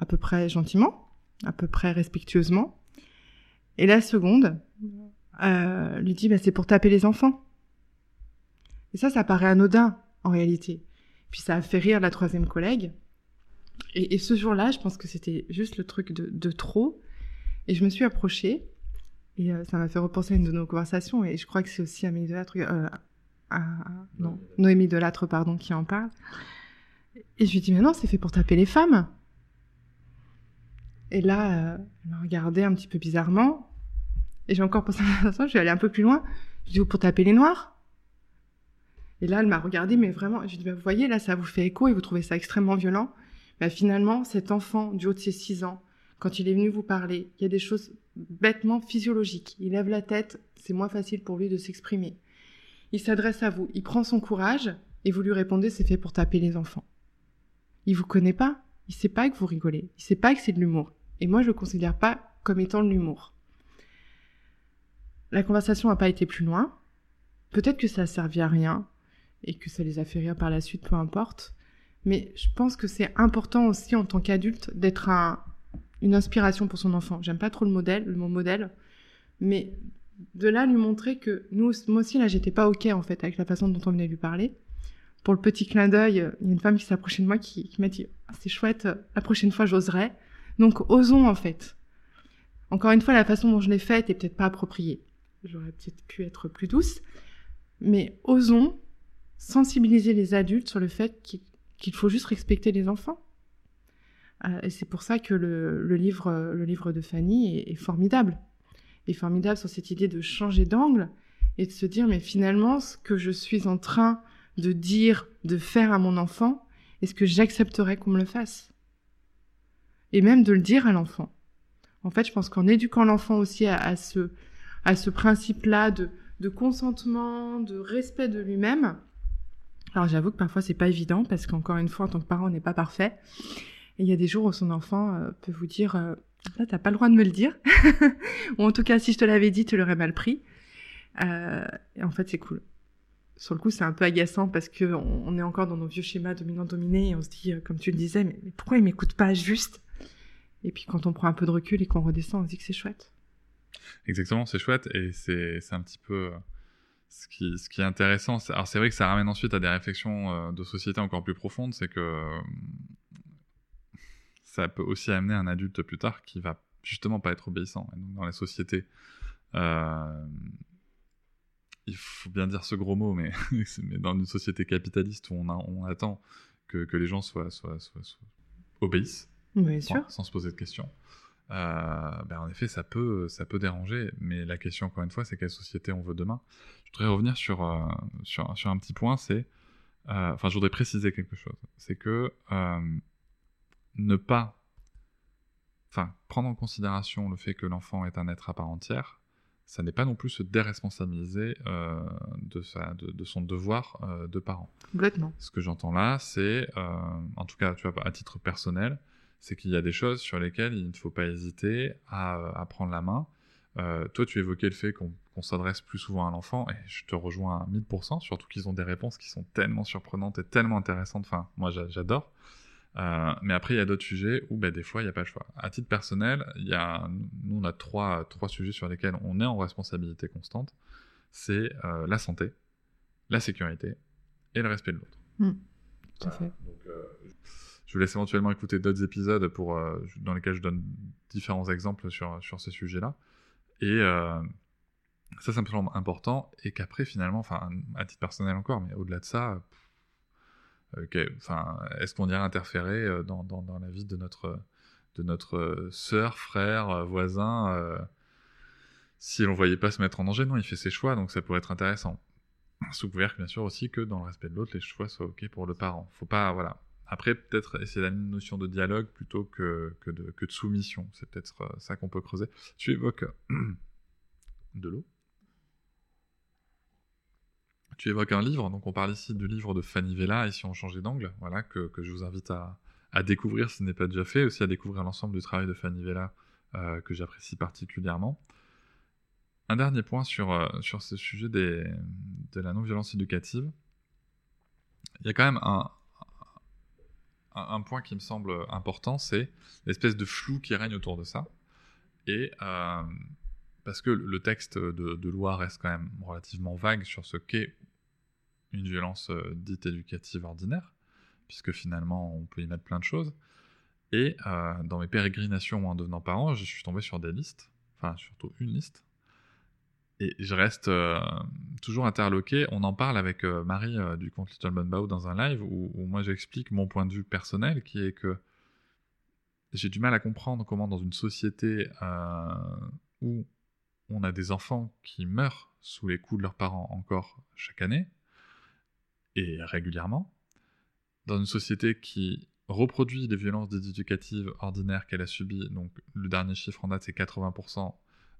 à peu près gentiment, à peu près respectueusement. Et la seconde, euh, lui dit bah, c'est pour taper les enfants. Et ça, ça paraît anodin en réalité. Puis ça a fait rire la troisième collègue. Et, ce jour-là, je pense que c'était juste le truc de, trop. Et je me suis approchée. Et euh, ça m'a fait repenser à une de nos conversations. Et je crois que c'est aussi Amélie Delattre, euh, non, Noémie Delattre, pardon, qui en parle. Et je lui dis, mais non, c'est fait pour taper les femmes. Et là, euh, elle m'a regardé un petit peu bizarrement. Et j'ai encore pensé à ça, je vais aller un peu plus loin. Je dis, pour taper les noirs Et là, elle m'a regardé, mais vraiment, je dis, bah, vous voyez, là, ça vous fait écho et vous trouvez ça extrêmement violent. Bah, finalement, cet enfant, du haut de ses 6 ans, quand il est venu vous parler, il y a des choses bêtement physiologiques. Il lève la tête, c'est moins facile pour lui de s'exprimer. Il s'adresse à vous, il prend son courage et vous lui répondez, c'est fait pour taper les enfants. Il vous connaît pas, il sait pas que vous rigolez, il sait pas que c'est de l'humour. Et moi, je le considère pas comme étant de l'humour. La conversation n'a pas été plus loin. Peut-être que ça a servi à rien et que ça les a fait rire par la suite, peu importe. Mais je pense que c'est important aussi en tant qu'adulte d'être un, une inspiration pour son enfant. J'aime pas trop le modèle, le mot modèle, mais de là lui montrer que nous, moi aussi là, j'étais pas ok en fait avec la façon dont on venait lui parler. Pour le petit clin d'œil, il y a une femme qui s'est approchée de moi qui, m'a dit ah, c'est chouette, la prochaine fois j'oserai. Donc osons en fait. Encore une fois, la façon dont je l'ai faite est peut-être pas appropriée. J'aurais peut-être pu être plus douce, mais osons sensibiliser les adultes sur le fait qu'il faut juste respecter les enfants. Euh, et c'est pour ça que le, livre, le livre de Fanny est, formidable. Est formidable sur cette idée de changer d'angle et de se dire, mais finalement, ce que je suis en train de dire, de faire à mon enfant, est-ce que j'accepterais qu'on me le fasse? Et même de le dire à l'enfant. En fait, je pense qu'en éduquant l'enfant aussi à, ce, à ce principe-là de consentement, de respect de lui-même, alors j'avoue que parfois c'est pas évident parce qu'encore une fois en tant que parent on n'est pas parfait. Et il y a des jours où son enfant euh, peut vous dire euh, là t'as pas le droit de me le dire ou en tout cas si je te l'avais dit tu l'aurais mal pris. Euh, et en fait c'est cool. Sur le coup c'est un peu agaçant parce que on, est encore dans nos vieux schémas dominant-dominé et on se dit euh, comme tu le disais mais, pourquoi il m'écoute pas juste? Et puis quand on prend un peu de recul et qu'on redescend on se dit que c'est chouette. Exactement c'est chouette et c'est un petit peu ce qui, ce qui est intéressant, alors c'est vrai que ça ramène ensuite à des réflexions euh, de société encore plus profondes, c'est que euh, ça peut aussi amener un adulte plus tard qui va justement pas être obéissant. Et donc dans les sociétés Euh, il faut bien dire ce gros mot, mais, mais dans une société capitaliste où on, a, on attend que, que, les gens soient, soient, soient, soient obéissent, sûr. sans se poser de questions. Euh, ben en effet, ça peut, ça peut déranger, mais la question, encore une fois, c'est quelle société on veut demain. Je voudrais revenir sur, euh, sur, sur, un petit point, c'est... Euh, enfin, je voudrais préciser quelque chose. C'est que euh, ne pas... Enfin, prendre en considération le fait que l'enfant est un être à part entière, ça n'est pas non plus se déresponsabiliser euh, de, sa, de, de, son devoir euh, de parent. Complètement. Ce que j'entends là, c'est, euh, en tout cas, tu vois, à titre personnel, c'est qu'il y a des choses sur lesquelles il ne faut pas hésiter à, à prendre la main. Toi, tu évoquais le fait qu'on qu s'adresse plus souvent à l'enfant, et je te rejoins à 1000%, surtout qu'ils ont des réponses qui sont tellement surprenantes et tellement intéressantes. Enfin, moi, j'adore. Euh, mais après, il y a d'autres sujets où, bah, des fois, il n'y a pas le choix. À titre personnel, il y a, nous, on a trois, trois sujets sur lesquels on est en responsabilité constante. C'est euh, la santé, la sécurité et le respect de l'autre. Mmh, fait. Donc, euh, je vous laisse éventuellement écouter d'autres épisodes pour, dans lesquels je donne différents exemples sur, sur ces sujets-là. Et ça, ça me semble important. Et qu'après, finalement, enfin, à titre personnel encore, mais au-delà de ça. Enfin, est-ce qu'on irait interférer euh, dans, dans, dans, la vie de notre, de notre sœur, frère, voisin euh, si l'on voyait pas se mettre en danger? Non, il fait ses choix, donc ça pourrait être intéressant. Sous couvert, bien sûr, aussi que dans le respect de l'autre, les choix soient ok pour le parent. Faut pas, voilà. Après, peut-être essayer la notion de dialogue plutôt que, que, de, que de soumission. C'est peut-être ça qu'on peut creuser. Tu évoques de l'eau tu évoques un livre, donc on parle ici du livre de Fanny Vella, ici on changeait d'angle, voilà, que, je vous invite à, découvrir si ce n'est pas déjà fait, aussi à découvrir l'ensemble du travail de Fanny Vella, euh, que j'apprécie particulièrement. Un dernier point sur, euh, sur ce sujet des, de la non-violence éducative. Il y a quand même un, un, point qui me semble important, c'est l'espèce de flou qui règne autour de ça. Et euh, parce que le texte de, loi reste quand même relativement vague sur ce qu'est une violence euh, dite éducative ordinaire, puisque finalement on peut y mettre plein de choses. Et euh, dans mes pérégrinations en devenant parent, je suis tombé sur des listes, enfin surtout une liste, et je reste euh, toujours interloqué. On en parle avec Marie du compte Little Bunbao dans un live où, moi j'explique mon point de vue personnel, qui est que j'ai du mal à comprendre comment dans une société où on a des enfants qui meurent sous les coups de leurs parents encore chaque année, et régulièrement, dans une société qui reproduit les violences éducatives ordinaires qu'elle a subies, donc le dernier chiffre en date c'est 80%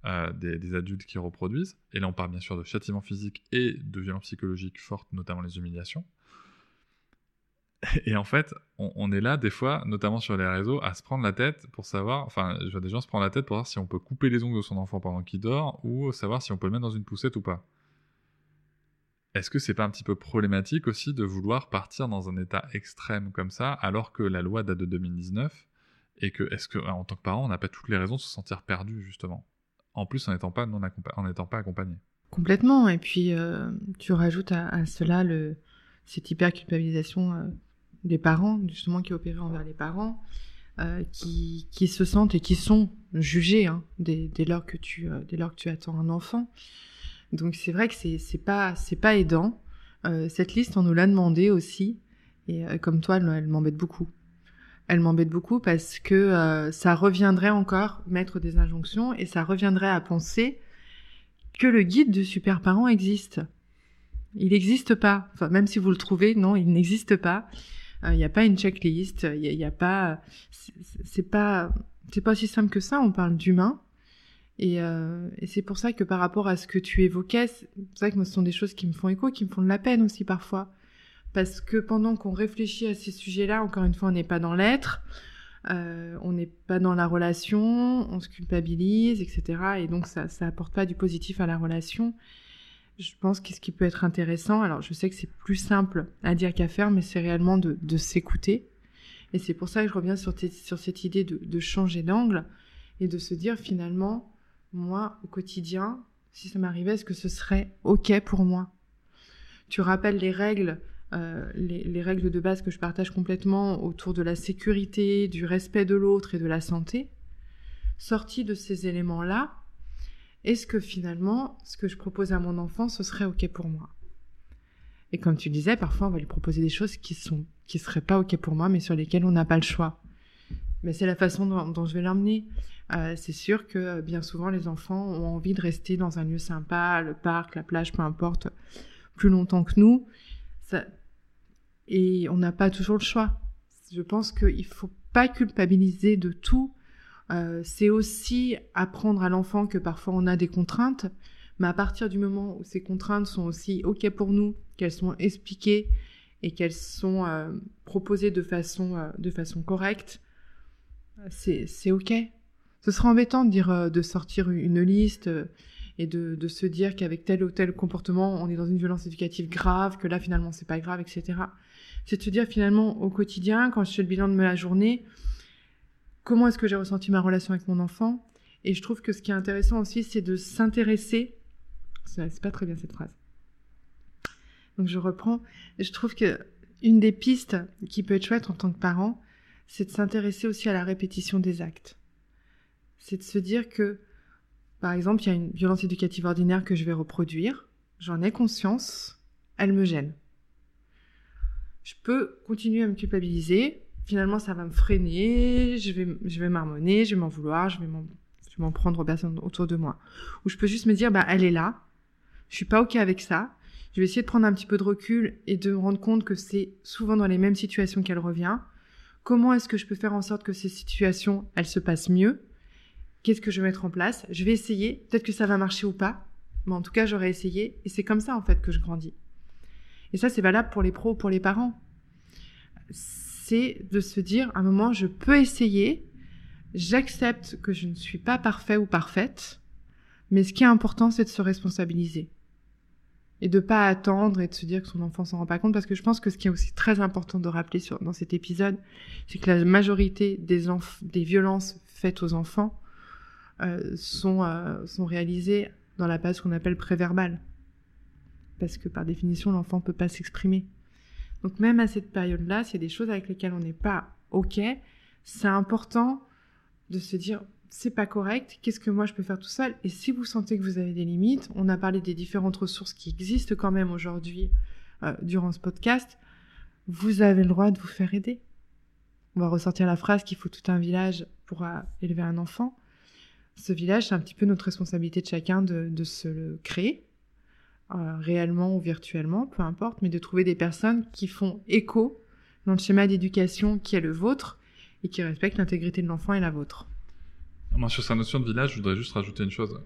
euh, des, adultes qui reproduisent, et là on parle bien sûr de châtiment physique et de violences psychologiques fortes, notamment les humiliations. Et en fait, on, on, est là des fois, notamment sur les réseaux, à se prendre la tête pour savoir, enfin, je vois des gens se prendre la tête pour voir si on peut couper les ongles de son enfant pendant qu'il dort, ou savoir si on peut le mettre dans une poussette ou pas. Est-ce que c'est pas un petit peu problématique aussi de vouloir partir dans un état extrême comme ça, alors que la loi date de 2019, et que, est-ce que, en tant que parent, on n'a pas toutes les raisons de se sentir perdu, justement? En plus, en n'étant pas, en pas accompagné. Complètement, et puis, euh, tu rajoutes à, cela le, cette hyper-culpabilisation euh, des parents, justement, qui est opérée envers les parents, euh, qui, qui, se sentent et qui sont jugés hein, dès, dès, lors que tu, dès lors que tu attends un enfant. Donc c'est vrai que c'est pas c'est pas aidant. Euh, cette liste on nous l'a demandé aussi et euh, comme toi elle, m'embête beaucoup. Elle m'embête beaucoup parce que euh, ça reviendrait encore mettre des injonctions et ça reviendrait à penser que le guide de super parent existe. Il n'existe pas. Enfin même si vous le trouvez, non, il n'existe pas. Il n'y a pas une checklist. Il n'y a, pas. C'est pas c'est pas aussi simple que ça. On parle d'humain. Et, euh, et c'est pour ça que par rapport à ce que tu évoquais, c'est vrai que moi, ce sont des choses qui me font écho, qui me font de la peine aussi parfois. Parce que pendant qu'on réfléchit à ces sujets-là, encore une fois, on n'est pas dans l'être, euh, on n'est pas dans la relation, on se culpabilise, etc. Et donc ça, ça apporte pas du positif à la relation. Je pense que ce qui peut être intéressant, alors je sais que c'est plus simple à dire qu'à faire, mais c'est réellement de, s'écouter. Et c'est pour ça que je reviens sur, cette idée de changer d'angle et de se dire finalement, moi, au quotidien, si ça m'arrivait, est-ce que ce serait OK pour moi? Tu rappelles les règles, euh, les, les, règles de base que je partage complètement autour de la sécurité, du respect de l'autre et de la santé? Sorti de ces éléments-là, est-ce que finalement, ce que je propose à mon enfant, ce serait OK pour moi? Et comme tu disais, parfois, on va lui proposer des choses qui sont qui seraient pas OK pour moi, mais sur lesquelles on n'a pas le choix. Mais c'est la façon dont, je vais l'emmener. Euh, c'est sûr que bien souvent, les enfants ont envie de rester dans un lieu sympa, le parc, la plage, peu importe, plus longtemps que nous. Et on n'a pas toujours le choix. Je pense qu'il faut pas culpabiliser de tout. Euh, c'est aussi apprendre à l'enfant que parfois on a des contraintes, mais à partir du moment où ces contraintes sont aussi OK pour nous, qu'elles sont expliquées et qu'elles sont euh, proposées de façon, euh, de façon correcte, c'est OK. Ce sera embêtant de dire de sortir une liste et de, de se dire qu'avec tel ou tel comportement, on est dans une violence éducative grave, que là finalement c'est pas grave, etc. C'est de se dire finalement au quotidien, quand je fais le bilan de ma journée, comment est-ce que j'ai ressenti ma relation avec mon enfant? Et je trouve que ce qui est intéressant aussi, c'est de s'intéresser. C'est pas très bien cette phrase. Donc je reprends. Je trouve que une des pistes qui peut être chouette en tant que parent, c'est de s'intéresser aussi à la répétition des actes. C'est de se dire que, par exemple, il y a une violence éducative ordinaire que je vais reproduire. J'en ai conscience. Elle me gêne. Je peux continuer à me culpabiliser, finalement ça va me freiner, je vais, je vais je vais m'en vouloir, je vais m'en, prendre aux personnes autour de moi. Ou je peux juste me dire, bah elle est là, je suis pas ok avec ça, je vais essayer de prendre un petit peu de recul et de me rendre compte que c'est souvent dans les mêmes situations qu'elle revient. Comment est-ce que je peux faire en sorte que ces situations, elles se passent mieux? Qu'est-ce que je vais mettre en place? Je vais essayer, peut-être que ça va marcher ou pas, mais en tout cas j'aurais essayé, et c'est comme ça en fait que je grandis. Et ça c'est valable pour les pros ou pour les parents. C'est de se dire, à un moment, je peux essayer, j'accepte que je ne suis pas parfait ou parfaite, mais ce qui est important, c'est de se responsabiliser. Et de pas attendre et de se dire que son enfant s'en rend pas compte, parce que je pense que ce qui est aussi très important de rappeler dans cet épisode, c'est que la majorité des, violences faites aux enfants euh, sont, euh, sont réalisées dans la phase qu'on appelle préverbale. Parce que par définition, l'enfant peut pas s'exprimer. Donc même à cette période-là, s'il y a des choses avec lesquelles on n'est pas OK, c'est important de se dire c'est pas correct, qu'est-ce que moi je peux faire tout seul? Et si vous sentez que vous avez des limites, on a parlé des différentes ressources qui existent quand même aujourd'hui euh, durant ce podcast, vous avez le droit de vous faire aider. On va ressortir la phrase qu'il faut tout un village pour euh, élever un enfant. Ce village, c'est un petit peu notre responsabilité de chacun de, se le créer, euh, réellement ou virtuellement, peu importe, mais de trouver des personnes qui font écho dans le schéma d'éducation qui est le vôtre et qui respectent l'intégrité de l'enfant et la vôtre. Moi, sur sa notion de village, je voudrais juste rajouter une chose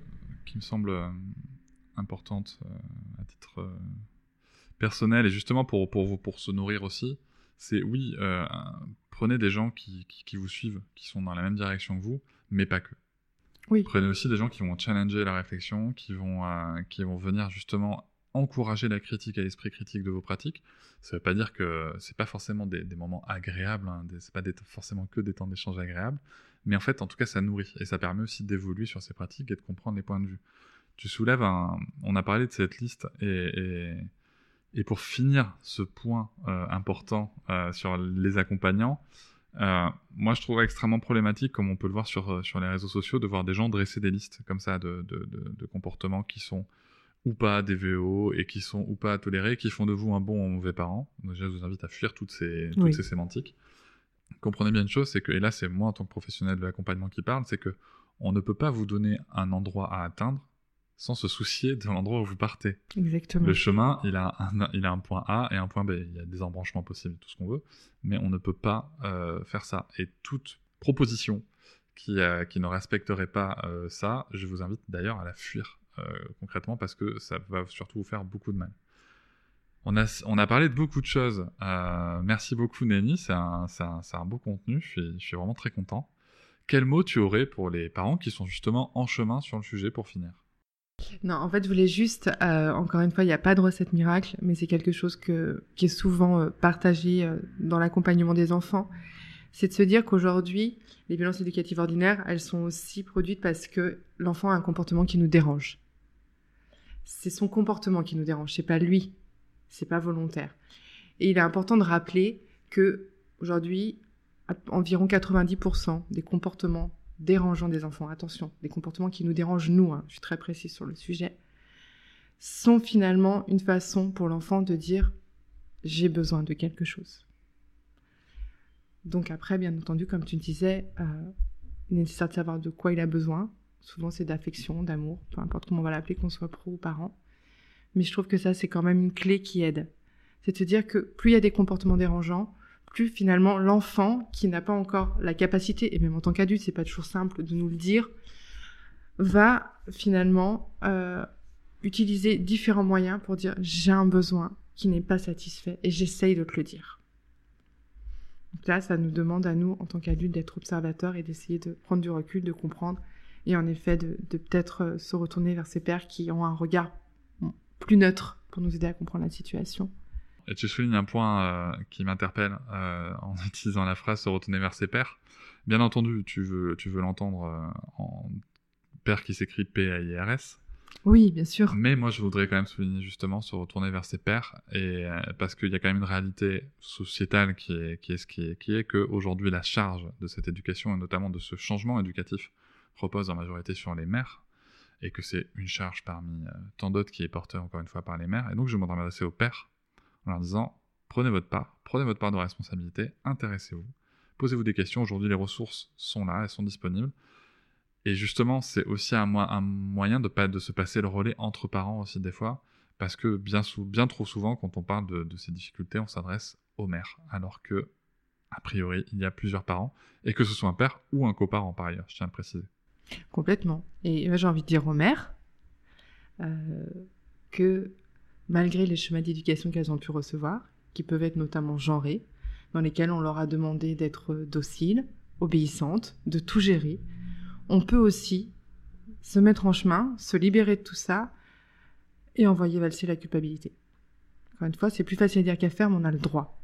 qui me semble euh, importante euh, à titre personnel et justement pour, pour, vous, pour se nourrir aussi. C'est oui, prenez des gens qui, qui, vous suivent, qui sont dans la même direction que vous, mais pas que. Prenez aussi des gens qui vont challenger la réflexion, qui vont, euh, qui vont venir justement encourager la critique et l'esprit critique de vos pratiques. Ça ne veut pas dire que c'est pas forcément des, moments agréables, hein, c'est pas forcément que des temps d'échange agréables, mais en fait, en tout cas, ça nourrit et ça permet aussi d'évoluer sur ces pratiques et de comprendre les points de vue. Tu soulèves un, on a parlé de cette liste et, et, pour finir ce point euh, important euh, sur les accompagnants, euh, moi, je trouve extrêmement problématique, comme on peut le voir sur, sur les réseaux sociaux, de voir des gens dresser des listes comme ça de, de, de, comportements qui sont ou pas des VO et qui sont ou pas à tolérer, qui font de vous un bon ou un mauvais parent. Donc, je vous invite à fuir toutes ces, toutes ces sémantiques. Comprenez bien une chose, c'est que, et là c'est moi en tant que professionnel de l'accompagnement qui parle, c'est que on ne peut pas vous donner un endroit à atteindre sans se soucier de l'endroit où vous partez. Exactement. Le chemin, il a, un, il a un point A et un point B. Il y a des embranchements possibles, tout ce qu'on veut, mais on ne peut pas euh, faire ça. Et toute proposition qui, euh, qui ne respecterait pas euh, ça, je vous invite d'ailleurs à la fuir concrètement parce que ça va surtout vous faire beaucoup de mal. On a, parlé de beaucoup de choses. merci beaucoup, Néni. C'est un, beau contenu. Je suis, vraiment très content. Quel mot tu aurais pour les parents qui sont justement en chemin sur le sujet pour finir? Non, en fait, je voulais juste, euh, encore une fois, il n'y a pas de recette miracle, mais c'est quelque chose que, qui est souvent euh, partagé euh, dans l'accompagnement des enfants. C'est de se dire qu'aujourd'hui, les violences éducatives ordinaires, elles sont aussi produites parce que l'enfant a un comportement qui nous dérange. C'est son comportement qui nous dérange, c'est pas lui, c'est pas volontaire. Et il est important de rappeler que aujourd'hui, environ 90% des comportements dérangeants des enfants, attention, des comportements qui nous dérangent nous, hein, je suis très précise sur le sujet, sont finalement une façon pour l'enfant de dire j'ai besoin de quelque chose. Donc après, bien entendu, comme tu disais, euh, il est nécessaire de savoir de quoi il a besoin. Souvent, c'est d'affection, d'amour, peu importe comment on va l'appeler, qu'on soit pro ou parent. Mais je trouve que ça, c'est quand même une clé qui aide. C'est-à-dire que plus il y a des comportements dérangeants, plus finalement l'enfant, qui n'a pas encore la capacité, et même en tant qu'adulte, c'est pas toujours simple de nous le dire, va finalement euh, utiliser différents moyens pour dire j'ai un besoin qui n'est pas satisfait et j'essaye de te le dire. Donc là, ça nous demande à nous, en tant qu'adultes, d'être observateurs et d'essayer de prendre du recul, de comprendre, et en effet de, peut-être euh, se retourner vers ces pères qui ont un regard plus neutre pour nous aider à comprendre la situation. Et tu soulignes un point euh, qui m'interpelle euh, en utilisant la phrase se retourner vers ses pères. Bien entendu, tu veux, tu veux l'entendre en père qui s'écrit P-A-I-R-S, oui, bien sûr. Mais moi, je voudrais quand même souligner justement se retourner vers ses pères, et euh, parce qu'il y a quand même une réalité sociétale qui est, qui est ce qui est, qui est qu'aujourd'hui la charge de cette éducation et notamment de ce changement éducatif repose en majorité sur les mères, et que c'est une charge parmi euh, tant d'autres qui est portée encore une fois par les mères. Et donc, je m'adresser aux pères en leur disant prenez votre part, prenez votre part de responsabilité, intéressez-vous, posez-vous des questions. Aujourd'hui, les ressources sont là, elles sont disponibles. Et justement, c'est aussi un, moyen de, pas, de se passer le relais entre parents aussi des fois, parce que bien, trop souvent, quand on parle de, ces difficultés, on s'adresse aux mères, alors que, a priori, il y a plusieurs parents, et que ce soit un père ou un coparent par ailleurs, je tiens à préciser. Complètement. Et j'ai envie de dire aux mères euh, que malgré les chemins d'éducation qu'elles ont pu recevoir, qui peuvent être notamment genrés, dans lesquels on leur a demandé d'être dociles, obéissantes, de tout gérer, on peut aussi se mettre en chemin, se libérer de tout ça et envoyer valser la culpabilité. Encore une fois, c'est plus facile à dire qu'à faire, mais on a le droit.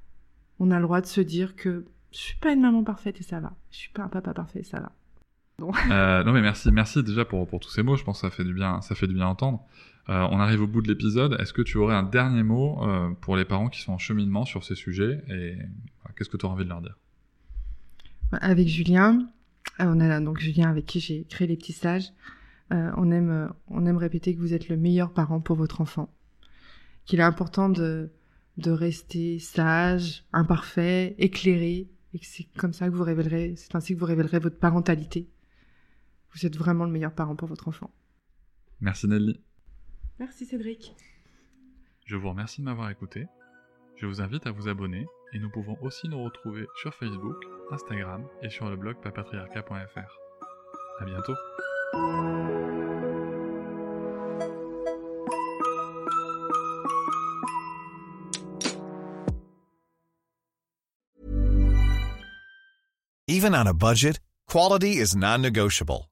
On a le droit de se dire que je suis pas une maman parfaite et ça va. Je suis pas un papa parfait et ça va. Euh, non mais merci, merci déjà pour, pour tous ces mots. Je pense que ça fait du bien, ça fait du bien entendre. Euh, on arrive au bout de l'épisode. Est-ce que tu aurais un dernier mot euh, pour les parents qui sont en cheminement sur ces sujets et qu'est-ce que tu aurais envie de leur dire? Avec Julien, on a donc Julien avec qui j'ai créé les petits sages. Euh, on, aime, on aime répéter que vous êtes le meilleur parent pour votre enfant. Qu'il est important de, de rester sage, imparfait, éclairé, et que c'est comme ça que vous révélerez, c'est ainsi que vous révélerez votre parentalité. Vous êtes vraiment le meilleur parent pour votre enfant. Merci Nelly. Merci Cédric. Je vous remercie de m'avoir écouté. Je vous invite à vous abonner et nous pouvons aussi nous retrouver sur Facebook, Instagram et sur le blog papatriarca.fr. À bientôt. Even on a budget, quality is non-negotiable.